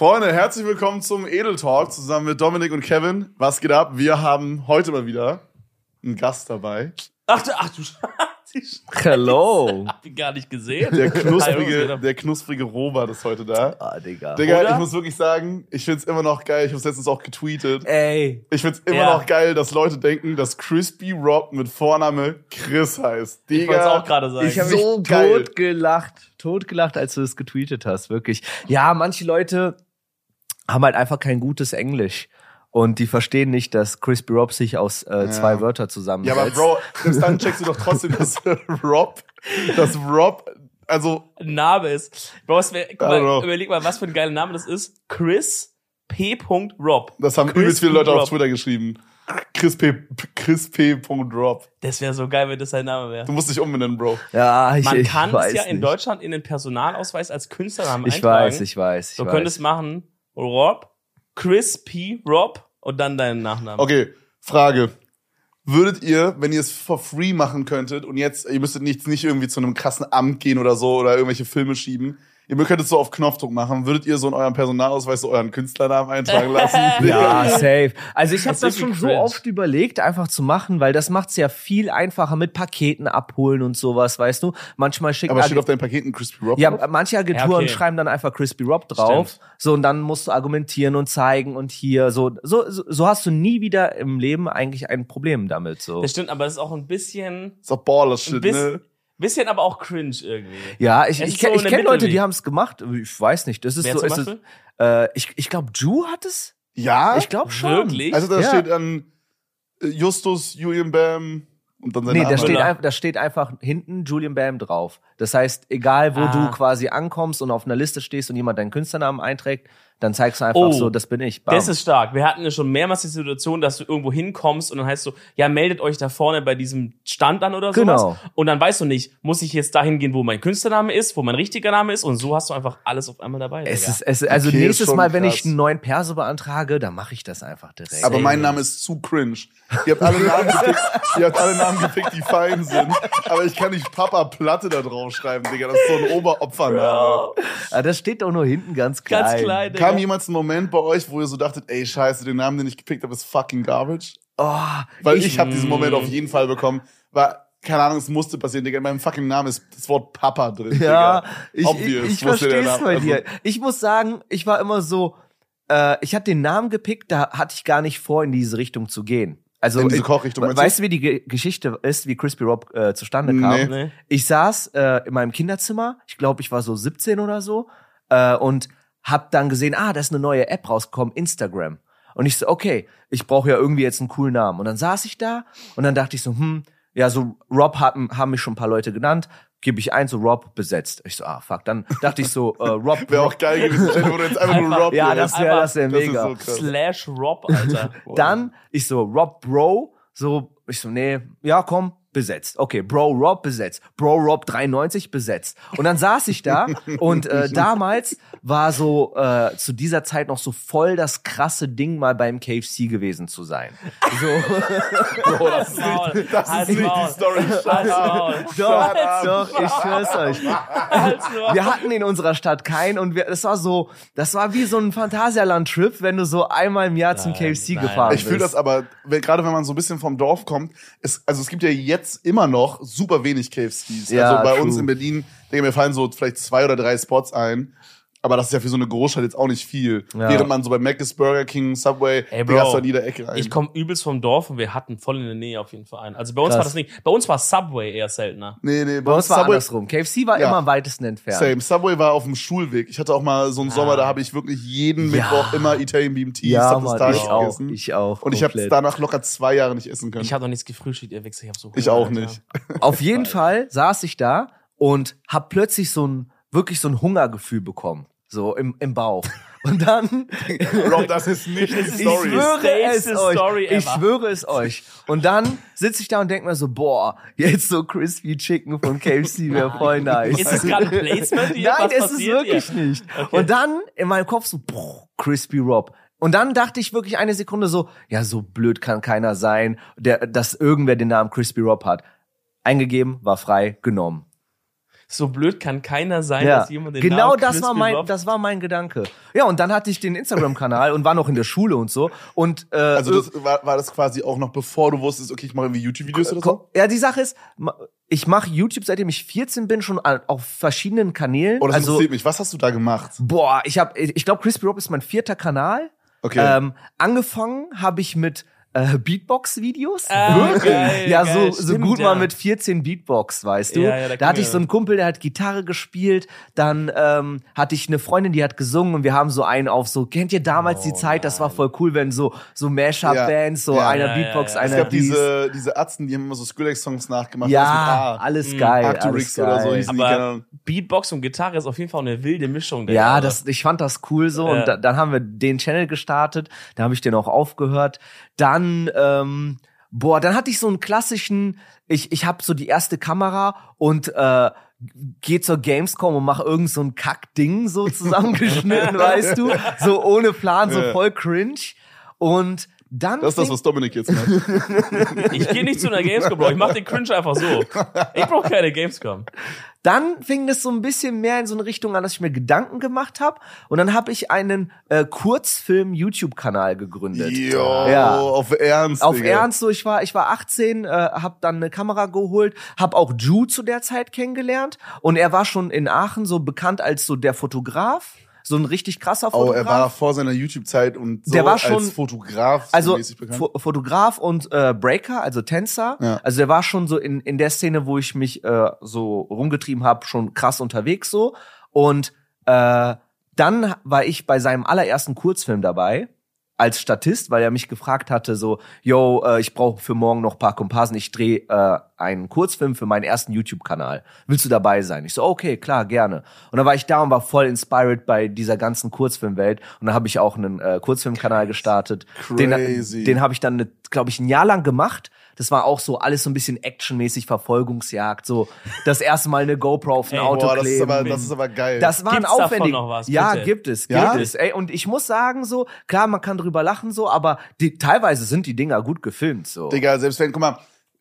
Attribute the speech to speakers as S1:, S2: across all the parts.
S1: Freunde, herzlich willkommen zum Edel Talk zusammen mit Dominik und Kevin. Was geht ab? Wir haben heute mal wieder einen Gast dabei.
S2: Ach, du- ach du Sch- die Sch-
S3: Hello.
S2: hab ich gar nicht gesehen.
S1: Der knusprige, der knusprige Robert ist heute da.
S3: Ah, Digga.
S1: Digga,
S2: Oder?
S1: ich muss wirklich sagen, ich find's immer noch geil. Ich hab's letztens auch getweetet.
S3: Ey.
S1: Ich find's immer
S2: Ja.
S1: noch geil, dass Leute denken, dass Crispy Rob mit Vorname Chris heißt.
S2: Ich wollte
S1: Digga,
S2: auch gerade sagen.
S3: Ich habe
S1: So
S3: mich
S1: geil.
S3: gelacht, tot gelacht, als du es getweetet hast, wirklich. Ja, manche Leute haben halt einfach kein gutes Englisch und die verstehen nicht, dass Crispy Rob sich aus äh, zwei Wörter
S1: ja,
S3: zusammensetzt.
S1: aber Bro, selbst dann checkst du doch trotzdem, dass Rob, dass Rob, also
S2: Ein Name ist. Bro, was wär, guck mal, überleg mal, was für ein geiler Name das ist. Chris P. Rob.
S1: Das haben
S2: Chris
S1: übelst viele Leute auf. Twitter geschrieben. Chris P. Chris P. Rob.
S2: Das wäre so geil, wenn das sein Name wäre.
S1: Du musst dich umbenennen, Bro.
S3: ja, ich,
S2: Man
S3: ich
S2: kann
S3: weiß
S2: es ja in
S3: nicht.
S2: Deutschland in den Personalausweis als Künstlernamen
S3: Ich
S2: eintragen.
S3: weiß, ich weiß, ich
S2: Du
S3: weiß.
S2: könntest machen Rob, Chris. Rob und dann deinen Nachnamen.
S1: Okay, Frage. Würdet ihr, wenn ihr es for free machen könntet und jetzt, ihr müsstet nicht, nicht irgendwie zu einem krassen Amt gehen oder so oder irgendwelche Filme schieben, ihr könntet es so auf Knopfdruck machen, würdet ihr so in eurem Personalausweis so euren Künstlernamen eintragen lassen?
S3: Ja, safe. Also ich habe
S2: Das
S3: das,
S2: ist
S3: schon
S2: irgendwie
S3: so
S2: cringe.
S3: oft überlegt, einfach zu machen, weil das macht's ja viel einfacher mit Paketen abholen und sowas, weißt du. Manchmal schicken
S1: Aber steht auf deinen Paketen Crispy Rob
S3: Ja,
S1: drauf?
S3: manche Agenturen
S2: Ja, okay.
S3: schreiben dann einfach Crispy Rob drauf.
S2: Stimmt.
S3: So, und dann musst du argumentieren und zeigen und hier, so, so, so, so hast du nie wieder im Leben eigentlich ein Problem damit, so.
S2: Das stimmt, aber das ist auch ein bisschen,
S1: ist auch Baller
S2: ein
S1: Shit,
S2: bisschen,
S1: ne?
S2: Bisschen aber auch cringe irgendwie.
S3: Ja, ich,
S2: Es
S3: ich, kenn-
S2: so
S3: ich kenne Leute, die haben es gemacht. Ich weiß nicht. Das ist
S2: Wer
S3: so.
S2: zum
S3: Es ist,
S2: Beispiel?
S3: äh, ich ich glaube, Ju hat es.
S1: Ja?
S3: Ich glaube schon.
S2: Wirklich?
S1: Also da
S3: Ja.
S1: steht dann äh, Justus, Julian Bam und dann sein
S3: Nee,
S1: Name.
S3: da steht,
S2: Müller.
S3: ein, da steht einfach hinten Julian Bam drauf. Das heißt, egal wo
S2: Ah.
S3: du quasi ankommst und auf einer Liste stehst und jemand deinen Künstlernamen einträgt, dann zeigst du einfach
S2: Oh,
S3: so, das bin ich. Bam.
S2: Das ist stark. Wir hatten ja schon mehrmals die Situation, dass du irgendwo hinkommst und dann heißt so, ja, meldet euch da vorne bei diesem Stand an oder sowas.
S3: Genau.
S2: Und dann weißt du nicht, muss ich jetzt dahin gehen, wo mein Künstlername ist, wo mein richtiger Name ist und so hast du einfach alles auf einmal dabei.
S3: es ist, es, also
S1: Okay,
S3: nächstes Mal, wenn
S1: krass.
S3: ich einen neuen Perso beantrage, dann mache ich das einfach direkt.
S1: Aber mein Name ist zu cringe. Ihr habt alle Namen gepickt, ihr habt alle Namen gepickt, die fein sind. Aber ich kann nicht Papa Platte da drauf schreiben, Digga. Das ist so ein Oberopfername.
S2: Bro,
S3: Ah, das steht doch nur hinten ganz klein.
S2: ganz klein. Digga.
S1: Kam jemals ein Moment bei euch, wo ihr so dachtet, ey, scheiße, den Namen, den ich gepickt habe, ist fucking garbage?
S3: Oh,
S1: Weil ich, habe diesen
S2: mm.
S1: Moment auf jeden Fall bekommen. War, keine Ahnung, es musste passieren, Digga. In meinem fucking Namen ist das Wort Papa drin.
S3: Ja,
S1: Digga.
S3: ich,
S1: Obvious,
S3: ich, ich verstehe es
S1: Name.
S3: bei
S1: Also-
S3: dir. Ich muss sagen, ich war immer so, äh, ich hatte den Namen gepickt, da hatte ich gar nicht vor, in diese Richtung zu gehen. Also,
S1: In diese
S3: ich-
S1: Kochrichtung, meinst
S3: weißt du, wie die Ge Geschichte ist, wie Crispy Rob äh, zustande kam?
S1: Nee.
S2: Nee.
S3: Ich saß äh, in meinem Kinderzimmer, ich glaube, ich war so 17 oder so, äh, und hab dann gesehen, ah, da ist eine neue App rausgekommen, Instagram. Und ich so, okay, ich brauche ja irgendwie jetzt einen coolen Namen. Und dann saß ich da und dann dachte ich so, hm, ja, so Rob haben, haben mich schon ein paar Leute genannt, gebe ich ein, so Rob besetzt. Ich so, ah, fuck. Dann dachte ich so, äh, Rob.
S1: Wäre auch geil gewesen, vor, du hättest einfach nur Rob
S3: ja, das wäre das wär
S1: Das
S3: mega.
S1: so krass.
S2: Slash Rob, Alter.
S3: Dann ich so, Rob Bro, so, ich so, nee, ja, komm, besetzt. Okay, Bro Rob besetzt. Bro Rob 93 besetzt. Und dann saß ich da und äh, damals war so äh, zu dieser Zeit noch so voll das krasse Ding, mal beim KFC gewesen zu sein. So,
S1: Bro, das ist
S2: Maul.
S1: nicht, das ist nicht
S2: Maul.
S1: die Story.
S3: Doch, doch, ich schwör's euch. Wir hatten in unserer Stadt keinen und wir, das war so, das war wie so ein Phantasialand-Trip, wenn du so einmal im Jahr zum
S2: Nein,
S3: KFC
S2: nein.
S3: gefahren
S1: Ich fühle
S3: bist.
S1: das aber, wenn, gerade wenn man so ein bisschen vom Dorf kommt, es, also es gibt ja jetzt immer noch super wenig KFCs.
S3: Ja,
S1: also bei
S3: true.
S1: uns in Berlin, denke mir fallen so vielleicht zwei oder drei Spots ein. Aber das ist ja für so eine Großstadt jetzt auch nicht viel.
S3: Ja.
S1: Während man so bei Mc's, Burger King, Subway,
S2: Ey,
S1: Digga, hast
S2: Bro,
S1: du an jeder Ecke rein.
S2: Ich komme übelst vom Dorf und wir hatten voll in der Nähe auf jeden Fall einen. Also bei uns
S3: Krass.
S2: war das nicht. Bei uns war Subway eher seltener.
S1: nee, nee,
S3: Bei uns war andersrum. KFC war
S1: Ja.
S3: immer am weitesten entfernt.
S1: Same. Subway war auf dem Schulweg. Ich hatte auch mal so einen Sommer, da habe ich wirklich jeden
S3: Ja.
S1: Mittwoch immer Italian Beam Tea,
S3: Ja,
S1: Subway
S3: Mann, ich auch,
S1: gegessen.
S3: ich auch.
S1: Und ich habe
S3: komplett.
S1: danach locker zwei Jahre nicht essen können.
S2: Ich habe noch nichts gefrühstückt, ihr Wichser. Ich, hab so
S1: Ich auch
S2: Alter.
S1: nicht.
S3: Auf jeden Fall saß ich da und hab plötzlich so ein, wirklich so ein Hungergefühl bekommen. So im, im Bauch. Und dann,
S1: Bro, das ist nicht die
S3: ich
S1: Story.
S3: schwöre es euch.
S2: Story
S3: Ich schwöre es euch. Und dann sitze ich da und denk mir so, boah, jetzt so Crispy Chicken von KFC wäre voll nice.
S2: Ist das gerade ein Placement hier?
S3: Nein,
S2: Was
S3: es ist
S2: passiert
S3: wirklich
S2: hier?
S3: nicht.
S2: Okay.
S3: Und dann in meinem Kopf so, boah, Crispy Rob. Und dann dachte ich wirklich eine Sekunde so, ja, so blöd kann keiner sein, der, dass irgendwer den Namen Crispy Rob hat. Eingegeben, war frei, genommen.
S2: So blöd kann keiner sein,
S3: Ja,
S2: dass jemand den
S3: genau
S2: Namen
S3: das war mein,
S2: Rob-
S3: das war mein Gedanke. Ja, und dann hatte ich den Instagram-Kanal und war noch in der Schule und so. Und äh,
S1: Also das war, war das quasi auch noch bevor du wusstest, okay, ich mache irgendwie YouTube-Videos oder so?
S3: ja, die Sache ist, ich mache YouTube seitdem ich 14 bin schon auf verschiedenen Kanälen.
S1: Oh, das
S3: also
S1: interessiert mich. Was hast du da gemacht?
S3: boah, ich habe, ich glaube, Crispy Rob ist mein vierter Kanal.
S1: Okay.
S3: Ähm, angefangen habe ich mit äh, Beatbox-Videos.
S2: Ah, geil,
S3: ja,
S2: geil,
S3: so, so
S2: stimmt,
S3: gut
S2: ja.
S3: man mit 14 Beatbox, weißt du.
S2: Ja, ja, da
S3: da hatte ich so einen Kumpel, der hat Gitarre gespielt. Dann ähm, hatte ich eine Freundin, die hat gesungen und wir haben so einen auf so, kennt ihr damals die Zeit? Das war voll cool, wenn so so Mashup-Bands, so
S1: Ja.
S3: einer Beatbox,
S2: ja.
S1: es
S3: einer
S1: gab
S3: dies.
S1: diese, diese Atzen, die haben immer so Skrillex-Songs nachgemacht.
S3: ja,
S1: was mit A.
S3: alles geil, alles
S1: Arcturix
S3: geil.
S1: oder so keine
S2: Aber. Beatbox und Gitarre ist auf jeden Fall eine wilde Mischung.
S3: Ja,
S2: Jahre.
S3: das, ich fand das cool so.
S2: Ja.
S3: Und da, dann haben wir den Channel gestartet. Da habe ich den auch aufgehört. Dann, ähm, boah, dann hatte ich so einen klassischen, ich, ich habe so die erste Kamera und äh, geh zur Gamescom und mach irgend so ein Kackding so zusammengeschnitten, weißt du? So ohne Plan, so voll cringe. Und dann.
S1: Das ist das, was Dominik jetzt macht.
S2: Ich gehe nicht zu einer Gamescom, Bro. Ich mach den Cringe einfach so. Ich brauche keine Gamescom.
S3: dann fing es so ein bisschen mehr in so eine Richtung an, dass ich mir Gedanken gemacht habe. Und dann habe ich einen äh, Kurzfilm-YouTube-Kanal gegründet.
S1: Jo,
S3: Ja.
S1: auf Ernst,
S3: Auf
S1: Digga.
S3: Ernst, so ich war, ich war 18, äh, habe dann eine Kamera geholt, habe auch Ju zu der Zeit kennengelernt und er war schon in Aachen so bekannt als so der Fotograf, so ein richtig krasser
S1: Oh,
S3: Fotograf.
S1: er war vor seiner YouTube-Zeit und so
S3: Der war schon-
S1: als Fotograf so
S3: also
S1: mäßig bekannt.
S3: Fo Fotograf und äh, Breaker, also Tänzer.
S1: Ja.
S3: Also der war schon so in, in der Szene, wo ich mich äh, so rumgetrieben habe, schon krass unterwegs so. Und äh, dann war ich bei seinem allerersten Kurzfilm dabei als Statist, weil er mich gefragt hatte, so, yo, äh, ich brauche für morgen noch paar Komparsen, ich drehe äh, einen Kurzfilm für meinen ersten YouTube-Kanal. Willst du dabei sein? Ich so, okay, klar, gerne. Und dann war ich da und war voll inspired bei dieser ganzen Kurzfilmwelt. Und dann habe ich auch einen äh, Kurzfilmkanal gestartet.
S1: Crazy.
S3: Den, den habe ich dann, glaube ich, ein Jahr lang gemacht. Das war auch so alles so ein bisschen actionmäßig Verfolgungsjagd. So das erste Mal eine GoPro auf ein
S2: Ey,
S3: Auto
S1: Boah, das ist,
S3: kleben.
S1: aber, das ist aber geil.
S3: Das war ein
S2: Gibt's davon
S3: aufwendig.
S2: noch was,
S3: ja,
S2: bitte?
S3: gibt es, gibt
S1: Ja?
S3: es. Ey, und ich muss sagen so, klar, man kann drüber lachen so, aber die, teilweise sind die Dinger gut gefilmt so.
S1: Digga, selbst wenn, guck mal,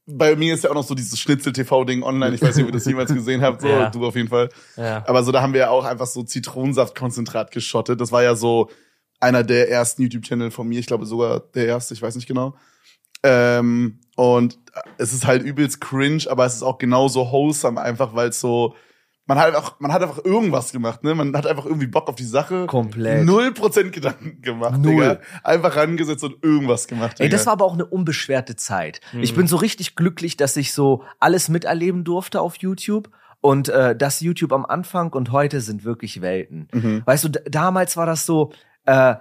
S1: bei mir ist ja auch noch so dieses Schnitzel-TV-Ding online. Ich weiß nicht, ob ihr das jemals gesehen habt. So,
S2: Ja.
S1: du auf jeden Fall.
S2: Ja.
S1: Aber so, da haben wir ja auch einfach so Zitronensaftkonzentrat geschottet. Das war ja so einer der ersten YouTube-Channel von mir. Ich glaube sogar der erste, ich weiß nicht genau. Ähm, und es ist halt übelst cringe, aber es ist auch genauso wholesome einfach, weil es so, man hat einfach, man hat einfach irgendwas gemacht, ne? Man hat einfach irgendwie Bock auf die Sache.
S3: Komplett.
S1: Null Prozent Gedanken gemacht,
S3: Null.
S1: Digga. Einfach rangesetzt und irgendwas gemacht, Digga.
S3: Ey, das war aber auch eine unbeschwerte Zeit.
S1: Mhm.
S3: Ich bin so richtig glücklich, dass ich so alles miterleben durfte auf YouTube. Und äh, das YouTube am Anfang und heute sind wirklich Welten.
S1: Mhm.
S3: Weißt du, damals war das so, äh,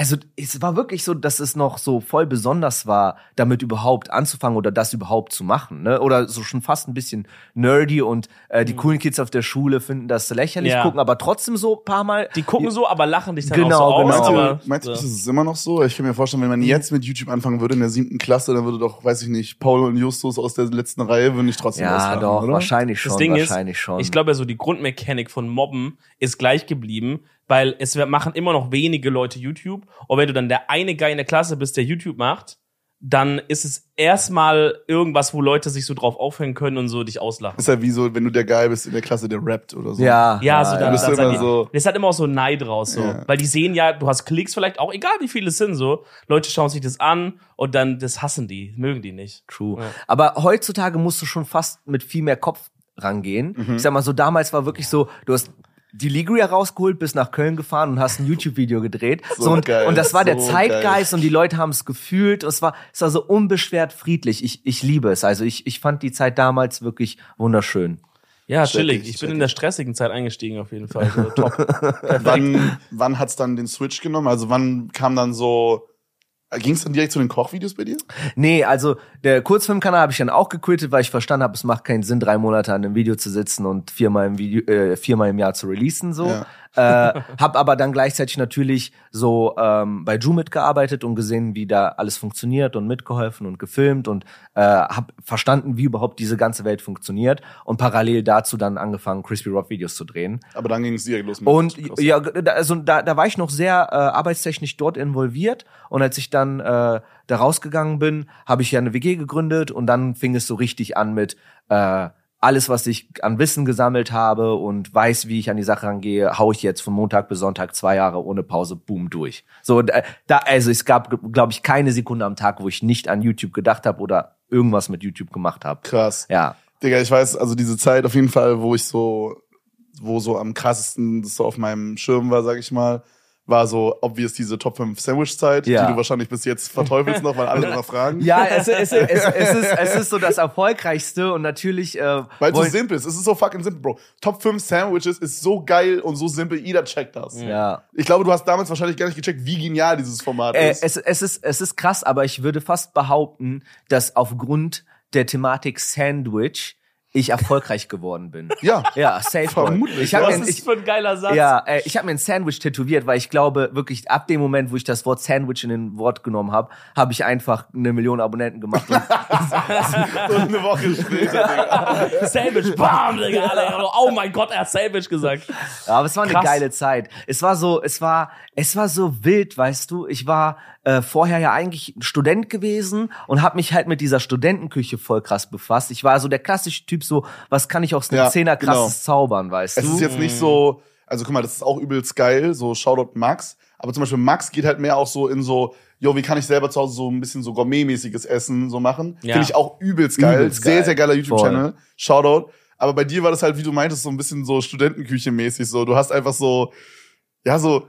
S3: also es war wirklich so, dass es noch so voll besonders war, damit überhaupt anzufangen oder das überhaupt zu machen, ne? Oder so schon fast ein bisschen nerdy und äh, die coolen Kids auf der Schule finden das lächerlich,
S2: Mhm. Ja.
S3: gucken aber trotzdem so ein paar Mal.
S2: Die gucken so, aber lachen dich dann
S3: Genau,
S2: auch so
S3: genau.
S2: aus.
S1: Meinst du,
S2: Aber,
S1: meinst du,
S2: so.
S1: ist es immer noch so? Ich kann mir vorstellen, wenn man jetzt mit YouTube anfangen würde in der siebten Klasse, dann würde doch, weiß ich nicht, Paul und Justus aus der letzten Reihe würden nicht trotzdem
S3: Ja,
S1: auslachen,
S3: doch,
S1: oder?
S3: wahrscheinlich schon,
S2: Das Ding ist,
S3: wahrscheinlich schon.
S2: ich glaube ja so, die Grundmechanik von Mobben ist gleich geblieben, weil es machen immer noch wenige Leute YouTube. Und wenn du dann der eine Guy in der Klasse bist, der YouTube macht, dann ist es erstmal irgendwas, wo Leute sich so drauf aufhängen können und so dich auslachen.
S1: Ist ja wie so, wenn du der Guy bist in der Klasse, der rappt oder so.
S3: ja,
S2: Ja, so dann,
S1: bist
S2: dann
S1: immer so-
S2: Das hat immer auch so Neid raus, so.
S1: Ja.
S2: Weil die sehen ja, du hast Klicks vielleicht auch, egal wie viele es sind, so. Leute schauen sich das an und dann, das hassen die, mögen die nicht.
S3: True.
S2: Ja.
S3: Aber heutzutage musst du schon fast mit viel mehr Kopf rangehen.
S1: Mhm.
S3: Ich sag mal so, damals war wirklich so, du hast die Ligria rausgeholt, bist nach Köln gefahren und hast ein YouTube-Video gedreht.
S1: So
S3: So, und,
S1: geil,
S3: und das war der
S1: so
S3: Zeitgeist und die Leute haben es gefühlt. Und es war, es war so unbeschwert friedlich. Ich, ich liebe es. Also ich, ich fand die Zeit damals wirklich wunderschön.
S2: Ja, chillig.
S1: ich,
S2: bin in der stressigen Zeit eingestiegen, auf jeden Fall. So, top.
S1: Wann, wann hat's dann den Switch genommen? Also wann kam dann so, ging es dann direkt zu den Kochvideos bei dir?
S3: Nee, also der Kurzfilmkanal habe ich dann auch gequittet, weil ich verstanden habe, es macht keinen Sinn, drei Monate an einem Video zu sitzen und viermal im Video, äh, viermal im Jahr zu releasen so.
S1: Ja.
S3: Äh, hab aber dann gleichzeitig natürlich so ähm, bei Ju mitgearbeitet und gesehen, wie da alles funktioniert und mitgeholfen und gefilmt und äh, hab verstanden, wie überhaupt diese ganze Welt funktioniert und parallel dazu dann angefangen, Crispy Rob Videos zu drehen.
S1: Aber dann ging es direkt los mit
S3: Und
S1: Krass.
S3: ja, da- also da, da war ich noch sehr äh, arbeitstechnisch dort involviert. Und als ich dann äh, da rausgegangen bin, habe ich ja eine WG gegründet und dann fing es so richtig an mit äh, alles, was ich an Wissen gesammelt habe und weiß, wie ich an die Sache rangehe, hau ich jetzt von Montag bis Sonntag zwei Jahre ohne Pause, boom, durch. So, da, da also es gab, glaube ich, keine Sekunde am Tag, wo ich nicht an YouTube gedacht habe oder irgendwas mit YouTube gemacht habe.
S1: Krass.
S3: Ja.
S1: Digga, ich weiß, also diese Zeit auf jeden Fall, wo ich so, wo so am krassesten das so auf meinem Schirm war, sag ich mal, war so obvious diese Top 5 Sandwich-Zeit,
S3: Ja.
S1: die du wahrscheinlich bis jetzt verteufelst noch, weil alle immer fragen.
S3: Ja, es, es, es, es, ist, es ist so das Erfolgreichste und natürlich. Äh,
S1: Weil es so simpel ist. Es ist so fucking simpel, Bro. Top 5 Sandwiches ist so geil und so simpel, jeder checkt das.
S3: Ja.
S1: Ich glaube, du hast damals wahrscheinlich gar nicht gecheckt, wie genial dieses Format
S3: Äh,
S1: ist.
S3: es, es, ist, es ist krass, aber ich würde fast behaupten, dass aufgrund der Thematik Sandwich ich erfolgreich geworden bin.
S1: ja.
S3: Ja, safe.
S1: Vermutlich.
S3: Ich habe
S2: Was
S3: mir,
S2: ist
S3: ich,
S2: für ein geiler Satz?
S3: ja, äh, ich hab mir ein Sandwich tätowiert, weil ich glaube, wirklich ab dem Moment, wo ich das Wort Sandwich in den Wort genommen habe, habe ich einfach eine Million Abonnenten gemacht. Und,
S1: So eine Woche später, Digga.
S2: Sandwich, bam, Digga, alle. Oh mein Gott, er hat Sandwich gesagt.
S3: Ja, aber es war eine
S2: Krass.
S3: geile Zeit. Es war so, es war, es war so wild, weißt du. Ich war äh, vorher ja eigentlich Student gewesen und habe mich halt mit dieser Studentenküche voll krass befasst. Ich war so der klassische Typ, so was kann ich aus einem
S1: Ja,
S3: Zehner
S1: genau.
S3: krasses zaubern, weißt
S1: Es
S3: du?
S1: ist jetzt nicht so, also guck mal, das ist auch übelst geil, so Shoutout Max. Aber zum Beispiel Max geht halt mehr auch so in so, yo, wie kann ich selber zu Hause so ein bisschen so gourmetmäßiges Essen so machen?
S2: Ja.
S1: Finde ich auch übelst geil.
S3: Übelst
S1: sehr,
S3: geil.
S1: sehr geiler YouTube-Channel. Shoutout. Aber bei dir war das halt, wie du meintest, so ein bisschen so Studentenküche-mäßig. So, du hast einfach so, ja, so,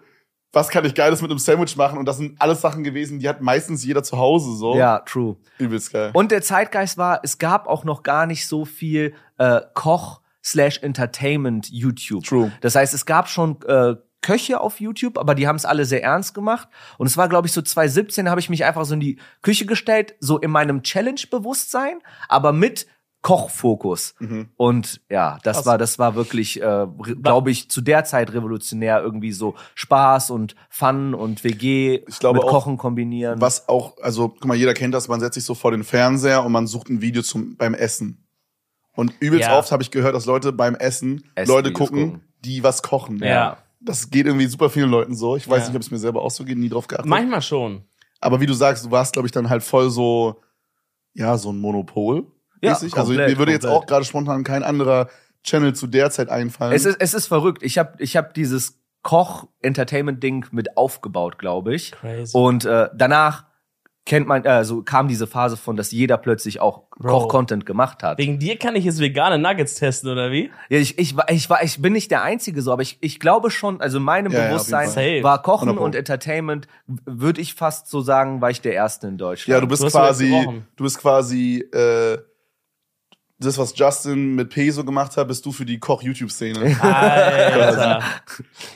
S1: was kann ich Geiles mit einem Sandwich machen? Und das sind alles Sachen gewesen, die hat meistens jeder zu Hause so.
S3: ja, true.
S1: Übelst geil.
S3: Und der Zeitgeist war, es gab auch noch gar nicht so viel äh, Koch slash Entertainment YouTube.
S1: True.
S3: Das heißt, es gab schon äh, Köche auf YouTube, aber die haben es alle sehr ernst gemacht. Und es war, glaube ich, so 2017 habe ich mich einfach so in die Küche gestellt, so in meinem Challenge-Bewusstsein, aber mit Kochfokus.
S1: Mhm.
S3: Und ja, das
S2: Krass.
S3: war, das war wirklich, äh, glaube ich, zu der Zeit revolutionär, irgendwie so Spaß und Fun und WG
S1: Ich glaube
S3: mit
S1: auch,
S3: Kochen kombinieren.
S1: Was auch, also guck mal, jeder kennt das, man setzt sich so vor den Fernseher und man sucht ein Video zum beim Essen. Und übelst
S2: Ja.
S1: oft habe ich gehört, dass Leute beim Essen,
S3: Essen
S1: Leute gucken,
S3: gucken.
S1: die was kochen.
S2: Ja.
S1: Das geht irgendwie super vielen Leuten so. Ich weiß
S2: Ja.
S1: nicht, ob es mir selber auch so geht, nie drauf geachtet.
S2: Manchmal schon.
S1: Aber wie du sagst, du warst, glaube ich, dann halt voll so, ja, so ein Monopol.
S3: Ja,
S1: mäßig. also
S3: komplett,
S1: mir würde jetzt
S3: komplett.
S1: auch gerade spontan kein anderer Channel zu der Zeit einfallen.
S3: Es ist, es ist verrückt. Ich habe ich hab dieses Koch-Entertainment-Ding mit aufgebaut, glaube ich.
S2: Crazy.
S3: Und äh, danach kennt man, äh, so kam diese Phase von, dass jeder plötzlich auch. Koch-Content gemacht hat.
S2: Wegen dir kann ich jetzt vegane Nuggets testen, oder wie?
S3: Ja, ich, ich, war- ich, war, ich bin nicht der Einzige so, aber ich, ich glaube schon, also in meinem
S1: Ja, ja,
S3: Bewusstsein.
S2: Safe.
S3: war Kochen
S1: 100 Pro.
S3: und Entertainment, würde ich fast so sagen, war ich der Erste in Deutschland.
S1: ja, du bist
S2: Du
S1: quasi, du bist quasi, äh, das, was Justin mit Peso gemacht hat, bist du für die Koch-YouTube-Szene.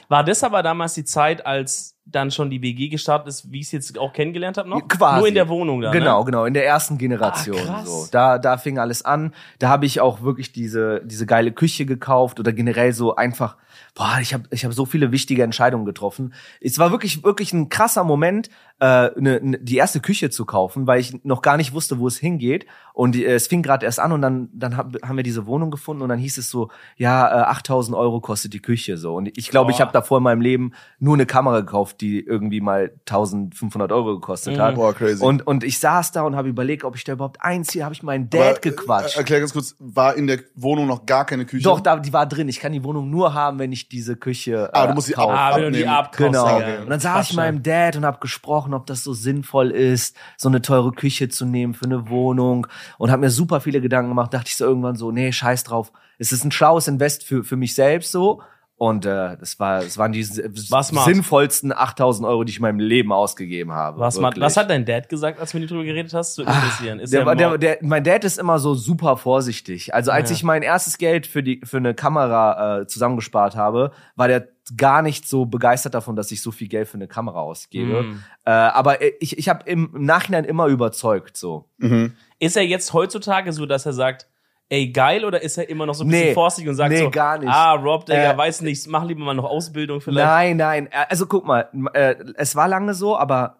S2: War das aber damals die Zeit, als dann schon die WG gestartet ist, wie ich es jetzt auch kennengelernt habe noch?
S3: Quasi.
S2: Nur in der Wohnung dann,
S3: Genau,
S2: Ne?
S3: genau, in der ersten Generation.
S2: Ah, krass.
S3: so. Da, da fing alles an. Da habe ich auch wirklich diese, diese geile Küche gekauft oder generell so einfach, boah, ich habe ich hab so viele wichtige Entscheidungen getroffen. Es war wirklich, wirklich ein krasser Moment, äh, ne, ne, die erste Küche zu kaufen, weil ich noch gar nicht wusste, wo es hingeht. Und äh, es fing gerade erst an und dann, dann hab, haben wir diese Wohnung gefunden und dann hieß es so, ja, äh, 8000 Euro kostet die Küche so. Und ich glaube, ich
S2: Boah.
S3: habe davor in meinem Leben nur eine Kamera gekauft, die irgendwie mal 1500 Euro gekostet
S2: Mhm.
S3: hat.
S1: Boah, crazy.
S3: Und, und ich saß da und habe überlegt, ob ich da überhaupt einziehe. Habe ich meinen
S1: Aber,
S3: Dad
S1: äh,
S3: gequatscht.
S1: Erklär ganz kurz, war in der Wohnung noch gar keine Küche?
S3: Doch, da, die war drin. Ich kann die Wohnung nur haben, wenn ich diese Küche
S1: Ah,
S3: äh,
S1: du musst sie auch
S2: Ah, wenn du die
S1: abnehmen.
S2: abkaufst.
S3: Genau. Und dann saß ich mit meinem Dad und habe gesprochen, ob das so sinnvoll ist, so eine teure Küche zu nehmen für eine Wohnung. Und habe mir super viele Gedanken gemacht. Dachte ich so irgendwann so, nee, scheiß drauf. Es ist ein schlaues Invest für, für mich selbst so. Und äh, das war, das waren die sinnvollsten 8000 Euro, die ich in meinem Leben ausgegeben habe.
S2: Was, man, was hat dein Dad gesagt, als du mit ihm drüber geredet hast? Würde mich interessieren. Ist
S3: Der,
S2: er
S3: der,
S2: mo-
S3: der, mein Dad ist immer so super vorsichtig. Also als
S2: Ja.
S3: ich mein erstes Geld für die für eine Kamera äh, zusammengespart habe, war der gar nicht so begeistert davon, dass ich so viel Geld für eine Kamera ausgebe.
S2: Mm.
S3: Äh, aber ich, ich habe im, im Nachhinein immer überzeugt so.
S1: Mhm.
S2: Ist er jetzt heutzutage so, dass er sagt, ey, geil, oder ist er immer noch so ein bisschen
S3: Nee.
S2: vorsichtig und sagt
S3: Nee,
S2: so,
S3: gar nicht.
S2: ah, Rob, Digga,
S3: Äh,
S2: weiß nicht, mach lieber mal noch Ausbildung vielleicht.
S3: Nein, nein. Also guck mal, äh, es war lange so, aber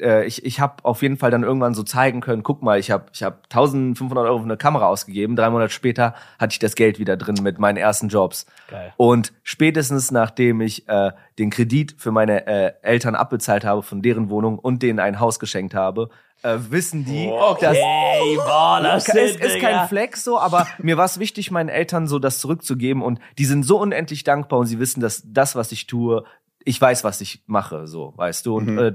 S3: äh, ich, ich habe auf jeden Fall dann irgendwann so zeigen können, guck mal, ich habe ich hab 1500 Euro für eine Kamera ausgegeben, drei Monate später hatte ich das Geld wieder drin mit meinen ersten Jobs.
S2: Geil.
S3: Und spätestens nachdem ich äh, den Kredit für meine äh, Eltern abbezahlt habe von deren Wohnung und denen ein Haus geschenkt habe, äh, wissen die, dass
S2: Okay, boah, das
S3: ist
S2: Digga.
S3: kein Flex so, aber mir war es wichtig, meinen Eltern so das zurückzugeben und die sind so unendlich dankbar und sie wissen, dass das, was ich tue, ich weiß, was ich mache, so, weißt du. Und
S1: Mhm.
S3: äh,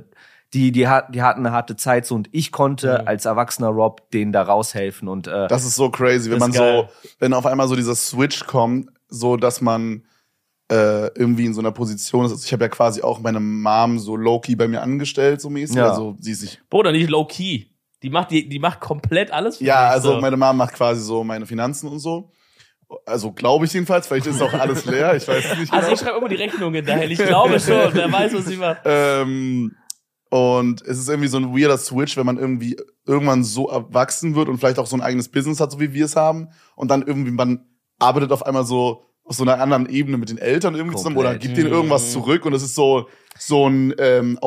S3: die, die, hat, die hatten eine harte Zeit so und ich konnte
S2: Mhm.
S3: als erwachsener Rob denen da raushelfen und äh,
S1: Das ist so crazy, wenn man
S2: geil.
S1: so, wenn auf einmal so dieser Switch kommt, so dass man äh, irgendwie in so einer Position ist. Also ich habe ja quasi auch meine Mom so low-key bei mir angestellt, so mäßig.
S3: Ja.
S1: Also sie ist nicht.
S2: Bruder, nicht low key. Die macht, die, die macht komplett alles für
S1: Ja,
S2: dich,
S1: also
S2: so.
S1: meine Mom macht quasi so meine Finanzen und so. Also glaube ich jedenfalls, vielleicht ist auch alles leer, ich weiß nicht
S2: Also
S1: genau.
S2: ich schreibe immer die Rechnungen dahin. Ich glaube schon. Wer weiß, was sie macht.
S1: Ähm, und es ist irgendwie so ein weirder Switch, wenn man irgendwie irgendwann so erwachsen wird und vielleicht auch so ein eigenes Business hat, so wie wir es haben. Und dann irgendwie, man arbeitet auf einmal so auf so einer anderen Ebene mit den Eltern irgendwie zusammen oder
S3: Komplett.
S1: gibt denen irgendwas
S2: Mhm.
S1: zurück. Und es ist so, so ein ähm,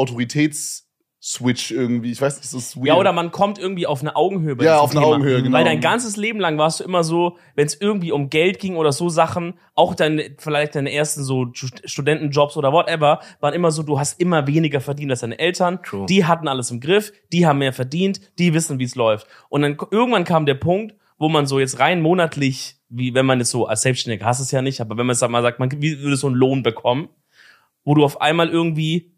S1: Autoritätsswitch irgendwie. Ich weiß nicht, das ist weird.
S2: Ja, oder man kommt irgendwie auf eine Augenhöhe bei
S1: Ja, auf eine
S2: Thema.
S1: Augenhöhe, genau.
S2: Weil dein ganzes Leben lang warst du immer so, wenn es irgendwie um Geld ging oder so Sachen, auch deine, vielleicht deine ersten so Stu- Studentenjobs oder whatever, waren immer so, du hast immer weniger verdient als deine Eltern.
S3: True.
S2: Die hatten alles im Griff, die haben mehr verdient, die wissen, wie es läuft. Und dann irgendwann kam der Punkt, wo man so jetzt rein monatlich, wie wenn man es so als Selbstständiger hast es ja nicht, aber wenn man es mal sagt, man wie würde so einen Lohn bekommen, wo du auf einmal irgendwie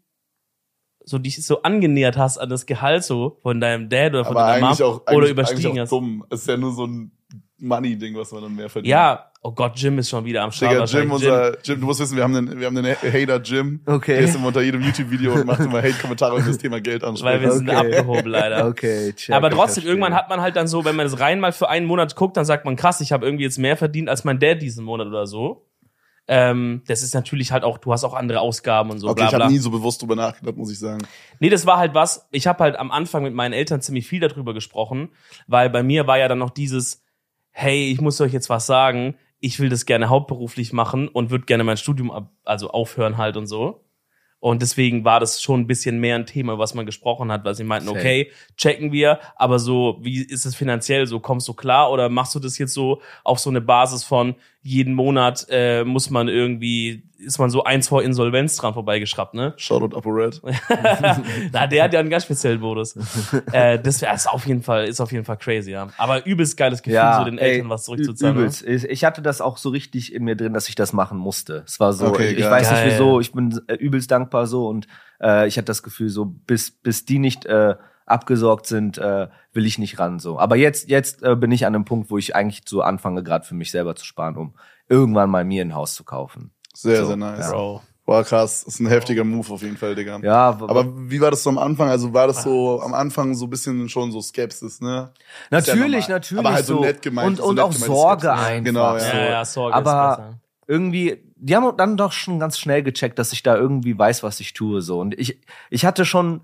S2: so dich so angenähert hast an das Gehalt so von deinem Dad oder von
S1: aber
S2: deiner Mom
S1: auch, eigentlich,
S2: oder überstiegen
S1: auch
S2: hast.
S1: dumm. Es ist ja nur so ein Money-Ding, was man dann mehr verdient.
S2: Ja, oh Gott, Jim ist schon wieder am Start.
S1: Digga, Jim, unser, Jim, du musst wissen, wir haben einen, wir haben einen Hater Jim.
S3: Okay.
S1: Der ist immer unter jedem YouTube-Video und macht immer Hate-Kommentare, wir das Thema Geld ansprechen.
S2: weil wir sind
S3: Okay.
S2: abgehoben leider.
S3: okay, check,
S2: Aber trotzdem, irgendwann hat man halt dann so, wenn man das rein mal für einen Monat guckt, dann sagt man, krass, ich habe irgendwie jetzt mehr verdient als mein Dad diesen Monat oder so. Ähm, das ist natürlich halt auch, du hast auch andere Ausgaben und so,
S1: okay,
S2: bla
S1: ich
S2: bla.
S1: habe nie so bewusst drüber nachgedacht, muss ich sagen.
S2: Nee, das war halt was, ich habe halt am Anfang mit meinen Eltern ziemlich viel darüber gesprochen, weil bei mir war ja dann noch dieses, hey, ich muss euch jetzt was sagen, ich will das gerne hauptberuflich machen und würde gerne mein Studium ab, also aufhören halt und so. Und deswegen war das schon ein bisschen mehr ein Thema, was man gesprochen hat, weil sie meinten, okay, checken wir, aber so, wie ist es finanziell so? Kommst du klar oder machst du das jetzt so auf so eine Basis von jeden Monat äh, muss man irgendwie, ist man so eins vor Insolvenz dran vorbeigeschraubt, ne?
S1: Shoutout Upper Red.
S2: Na, der hat ja einen ganz speziellen Modus. äh, das wär, ist auf jeden Fall, ist auf jeden Fall crazy, ja. Aber übelst geiles Gefühl, so den Eltern
S3: ey,
S2: was zurückzuzahlen. ne?
S3: Übelst. Ich ich hatte das auch so richtig in mir drin, dass ich das machen musste. Es war so,
S1: Okay,
S3: ich, ich weiß nicht wieso, ich bin äh, übelst dankbar so und äh, ich hatte das Gefühl so, bis, bis die nicht äh, abgesorgt sind, äh, will ich nicht ran so. Aber jetzt, jetzt äh, bin ich an einem Punkt, wo ich eigentlich so anfange, gerade für mich selber zu sparen, um irgendwann mal mir ein Haus zu kaufen.
S1: Sehr,
S3: So,
S1: sehr nice.
S2: Bro.
S1: Boah, krass. Das ist ein heftiger Move auf jeden Fall, Digga.
S3: Ja,
S1: Aber wie war das so am Anfang? Also war das so am Anfang so ein bisschen schon so Skepsis, ne? Ist ja
S3: natürlich, natürlich.
S1: Aber halt so
S3: so
S1: nett gemeint,
S3: Und,
S1: so
S3: und
S1: nett
S3: auch Sorge
S1: Skepsis.
S3: einfach.
S1: Genau, ja.
S3: so.
S2: Ja, ja, Sorge
S3: Aber
S2: ist besser.
S3: irgendwie, die haben dann doch schon ganz schnell gecheckt, dass ich da irgendwie weiß, was ich tue, so. Und ich, ich hatte schon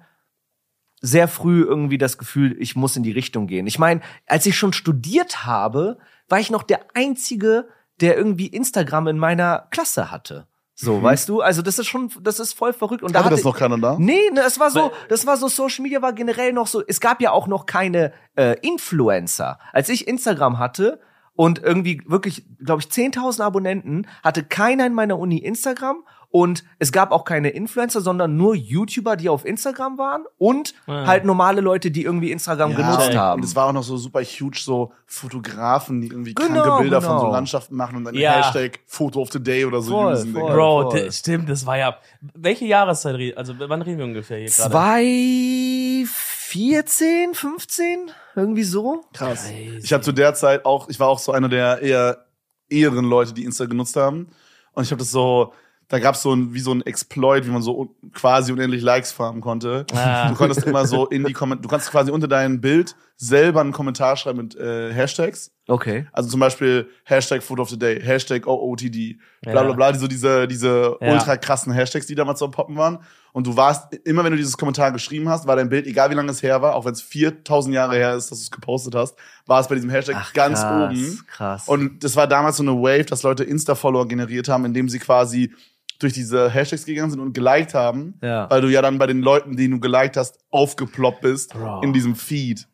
S3: sehr früh irgendwie das Gefühl, ich muss in die Richtung gehen. Ich meine, als ich schon studiert habe, war ich noch der einzige, der irgendwie Instagram in meiner Klasse hatte. So, weißt du? Also, das ist schon, das ist voll verrückt. Und da
S1: Hatte
S3: hatte
S1: das noch keiner da?
S3: Nee, ne, es war so, das war so, Social Media war generell noch so, es gab ja auch noch keine äh, Influencer. Als ich Instagram hatte und irgendwie wirklich, glaube ich, 10.000 Abonnenten, hatte keiner in meiner Uni Instagram und es gab auch keine Influencer, sondern nur YouTuber, die auf Instagram waren und
S2: Ah.
S3: halt normale Leute, die irgendwie Instagram genutzt
S1: und,
S3: haben.
S1: Und es war auch noch so super huge, so Fotografen, die irgendwie
S3: Genau,
S1: kranke Bilder von so
S3: genau.
S1: Landschaften machen und dann
S2: Ja.
S1: Hashtag Photo of the Day oder so
S3: Voll, voll.
S2: Bro,
S3: voll.
S2: stimmt, das war ja. Welche Jahreszeit, re- also wann reden wir ungefähr hier gerade?
S3: 2014, 15, irgendwie so.
S1: Krass.
S2: Crazy.
S1: Ich habe zu der Zeit auch, ich war auch so einer der eher eheren Leute, die Insta genutzt haben. Und ich habe das so, da gab's so ein, wie so ein Exploit, wie man so un- quasi unendlich Likes farmen konnte.
S2: Ah.
S1: Du konntest immer so in die Kommentare, du kannst quasi unter dein Bild selber einen Kommentar schreiben mit äh, Hashtags.
S3: Okay.
S1: Also zum Beispiel Hashtag Food of the Day, Hashtag OOTD, bla bla bla, die, so diese, diese
S2: Ja.
S1: ultra krassen Hashtags, die damals so am Poppen waren. Und du warst, immer wenn du dieses Kommentar geschrieben hast, war dein Bild, egal wie lange es her war, auch wenn es 4000 Jahre her ist, dass du es gepostet hast, war es bei diesem Hashtag
S3: Ach,
S1: ganz
S3: krass,
S1: oben.
S3: Krass.
S1: Und das war damals so eine Wave, dass Leute Insta-Follower generiert haben, indem sie quasi durch diese Hashtags gegangen sind und geliked haben,
S3: Ja.
S1: weil du ja dann bei den Leuten, die du geliked hast, aufgeploppt bist
S2: Bro.
S1: in diesem Feed.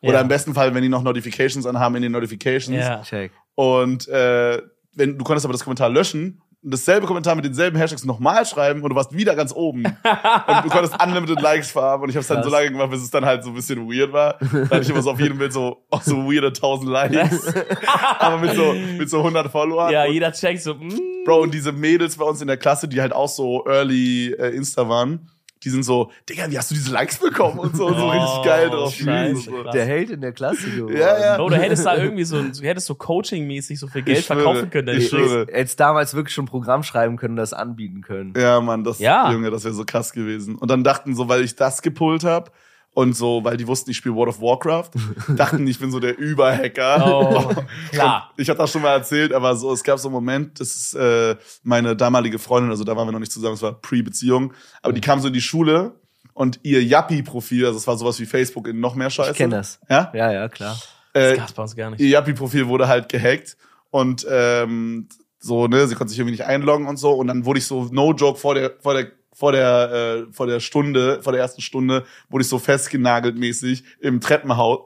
S1: Oder
S2: Ja.
S1: im besten Fall, wenn die noch Notifications anhaben, in den Notifications.
S2: Ja.
S3: Check.
S1: Und äh, wenn du konntest aber das Kommentar löschen und dasselbe Kommentar mit denselben Hashtags nochmal schreiben und du warst wieder ganz oben. und du konntest unlimited Likes farben und ich habe es dann so lange gemacht, bis es dann halt so ein bisschen weird war. Da hatte ich immer so auf jedem Bild so, oh, so weirde 1000 Likes. aber mit so, mit so 100 Followern.
S2: Ja, jeder checkt so, mm,
S1: Bro, und diese Mädels bei uns in der Klasse, die halt auch so early äh, Insta waren, die sind so, Digga, wie hast du diese Likes bekommen und so, so
S2: Oh,
S1: richtig geil drauf
S2: scheiße.
S1: So.
S3: Der Held in der Klasse geworden.
S1: Ja, ja.
S2: Bro, du hättest da irgendwie so, du hättest so Coaching-mäßig so viel Geld
S1: Ich schwöre,
S2: verkaufen können.
S1: ich
S2: deine
S1: schwöre.
S3: Hättest damals wirklich schon ein Programm schreiben können und das anbieten können.
S1: Ja, Mann, das,
S2: Ja.
S1: Junge, das wäre so krass gewesen. Und dann dachten so, weil ich das gepullt hab und so, weil die wussten, ich spiele World of Warcraft, dachten, ich bin so der Überhacker.
S2: Oh, klar.
S1: Ich habe das schon mal erzählt, aber so, es gab so einen Moment, das ist äh, meine damalige Freundin, also da waren wir noch nicht zusammen, es war Pre-Beziehung, aber die kam so in die Schule und ihr Yappi-Profil, also es war sowas wie Facebook in noch mehr Scheiße.
S3: Ich kenne das.
S1: Ja?
S3: Ja, ja, klar.
S2: Das
S1: Äh,
S2: gab's bei uns gar nicht.
S1: ihr Yappi-Profil wurde halt gehackt und ähm, so, ne, sie konnte sich irgendwie nicht einloggen und so und dann wurde ich so, no joke, vor der, vor der, vor der, äh, vor der Stunde, vor der ersten Stunde, wurde ich so festgenagelt mäßig im Treppenhaus,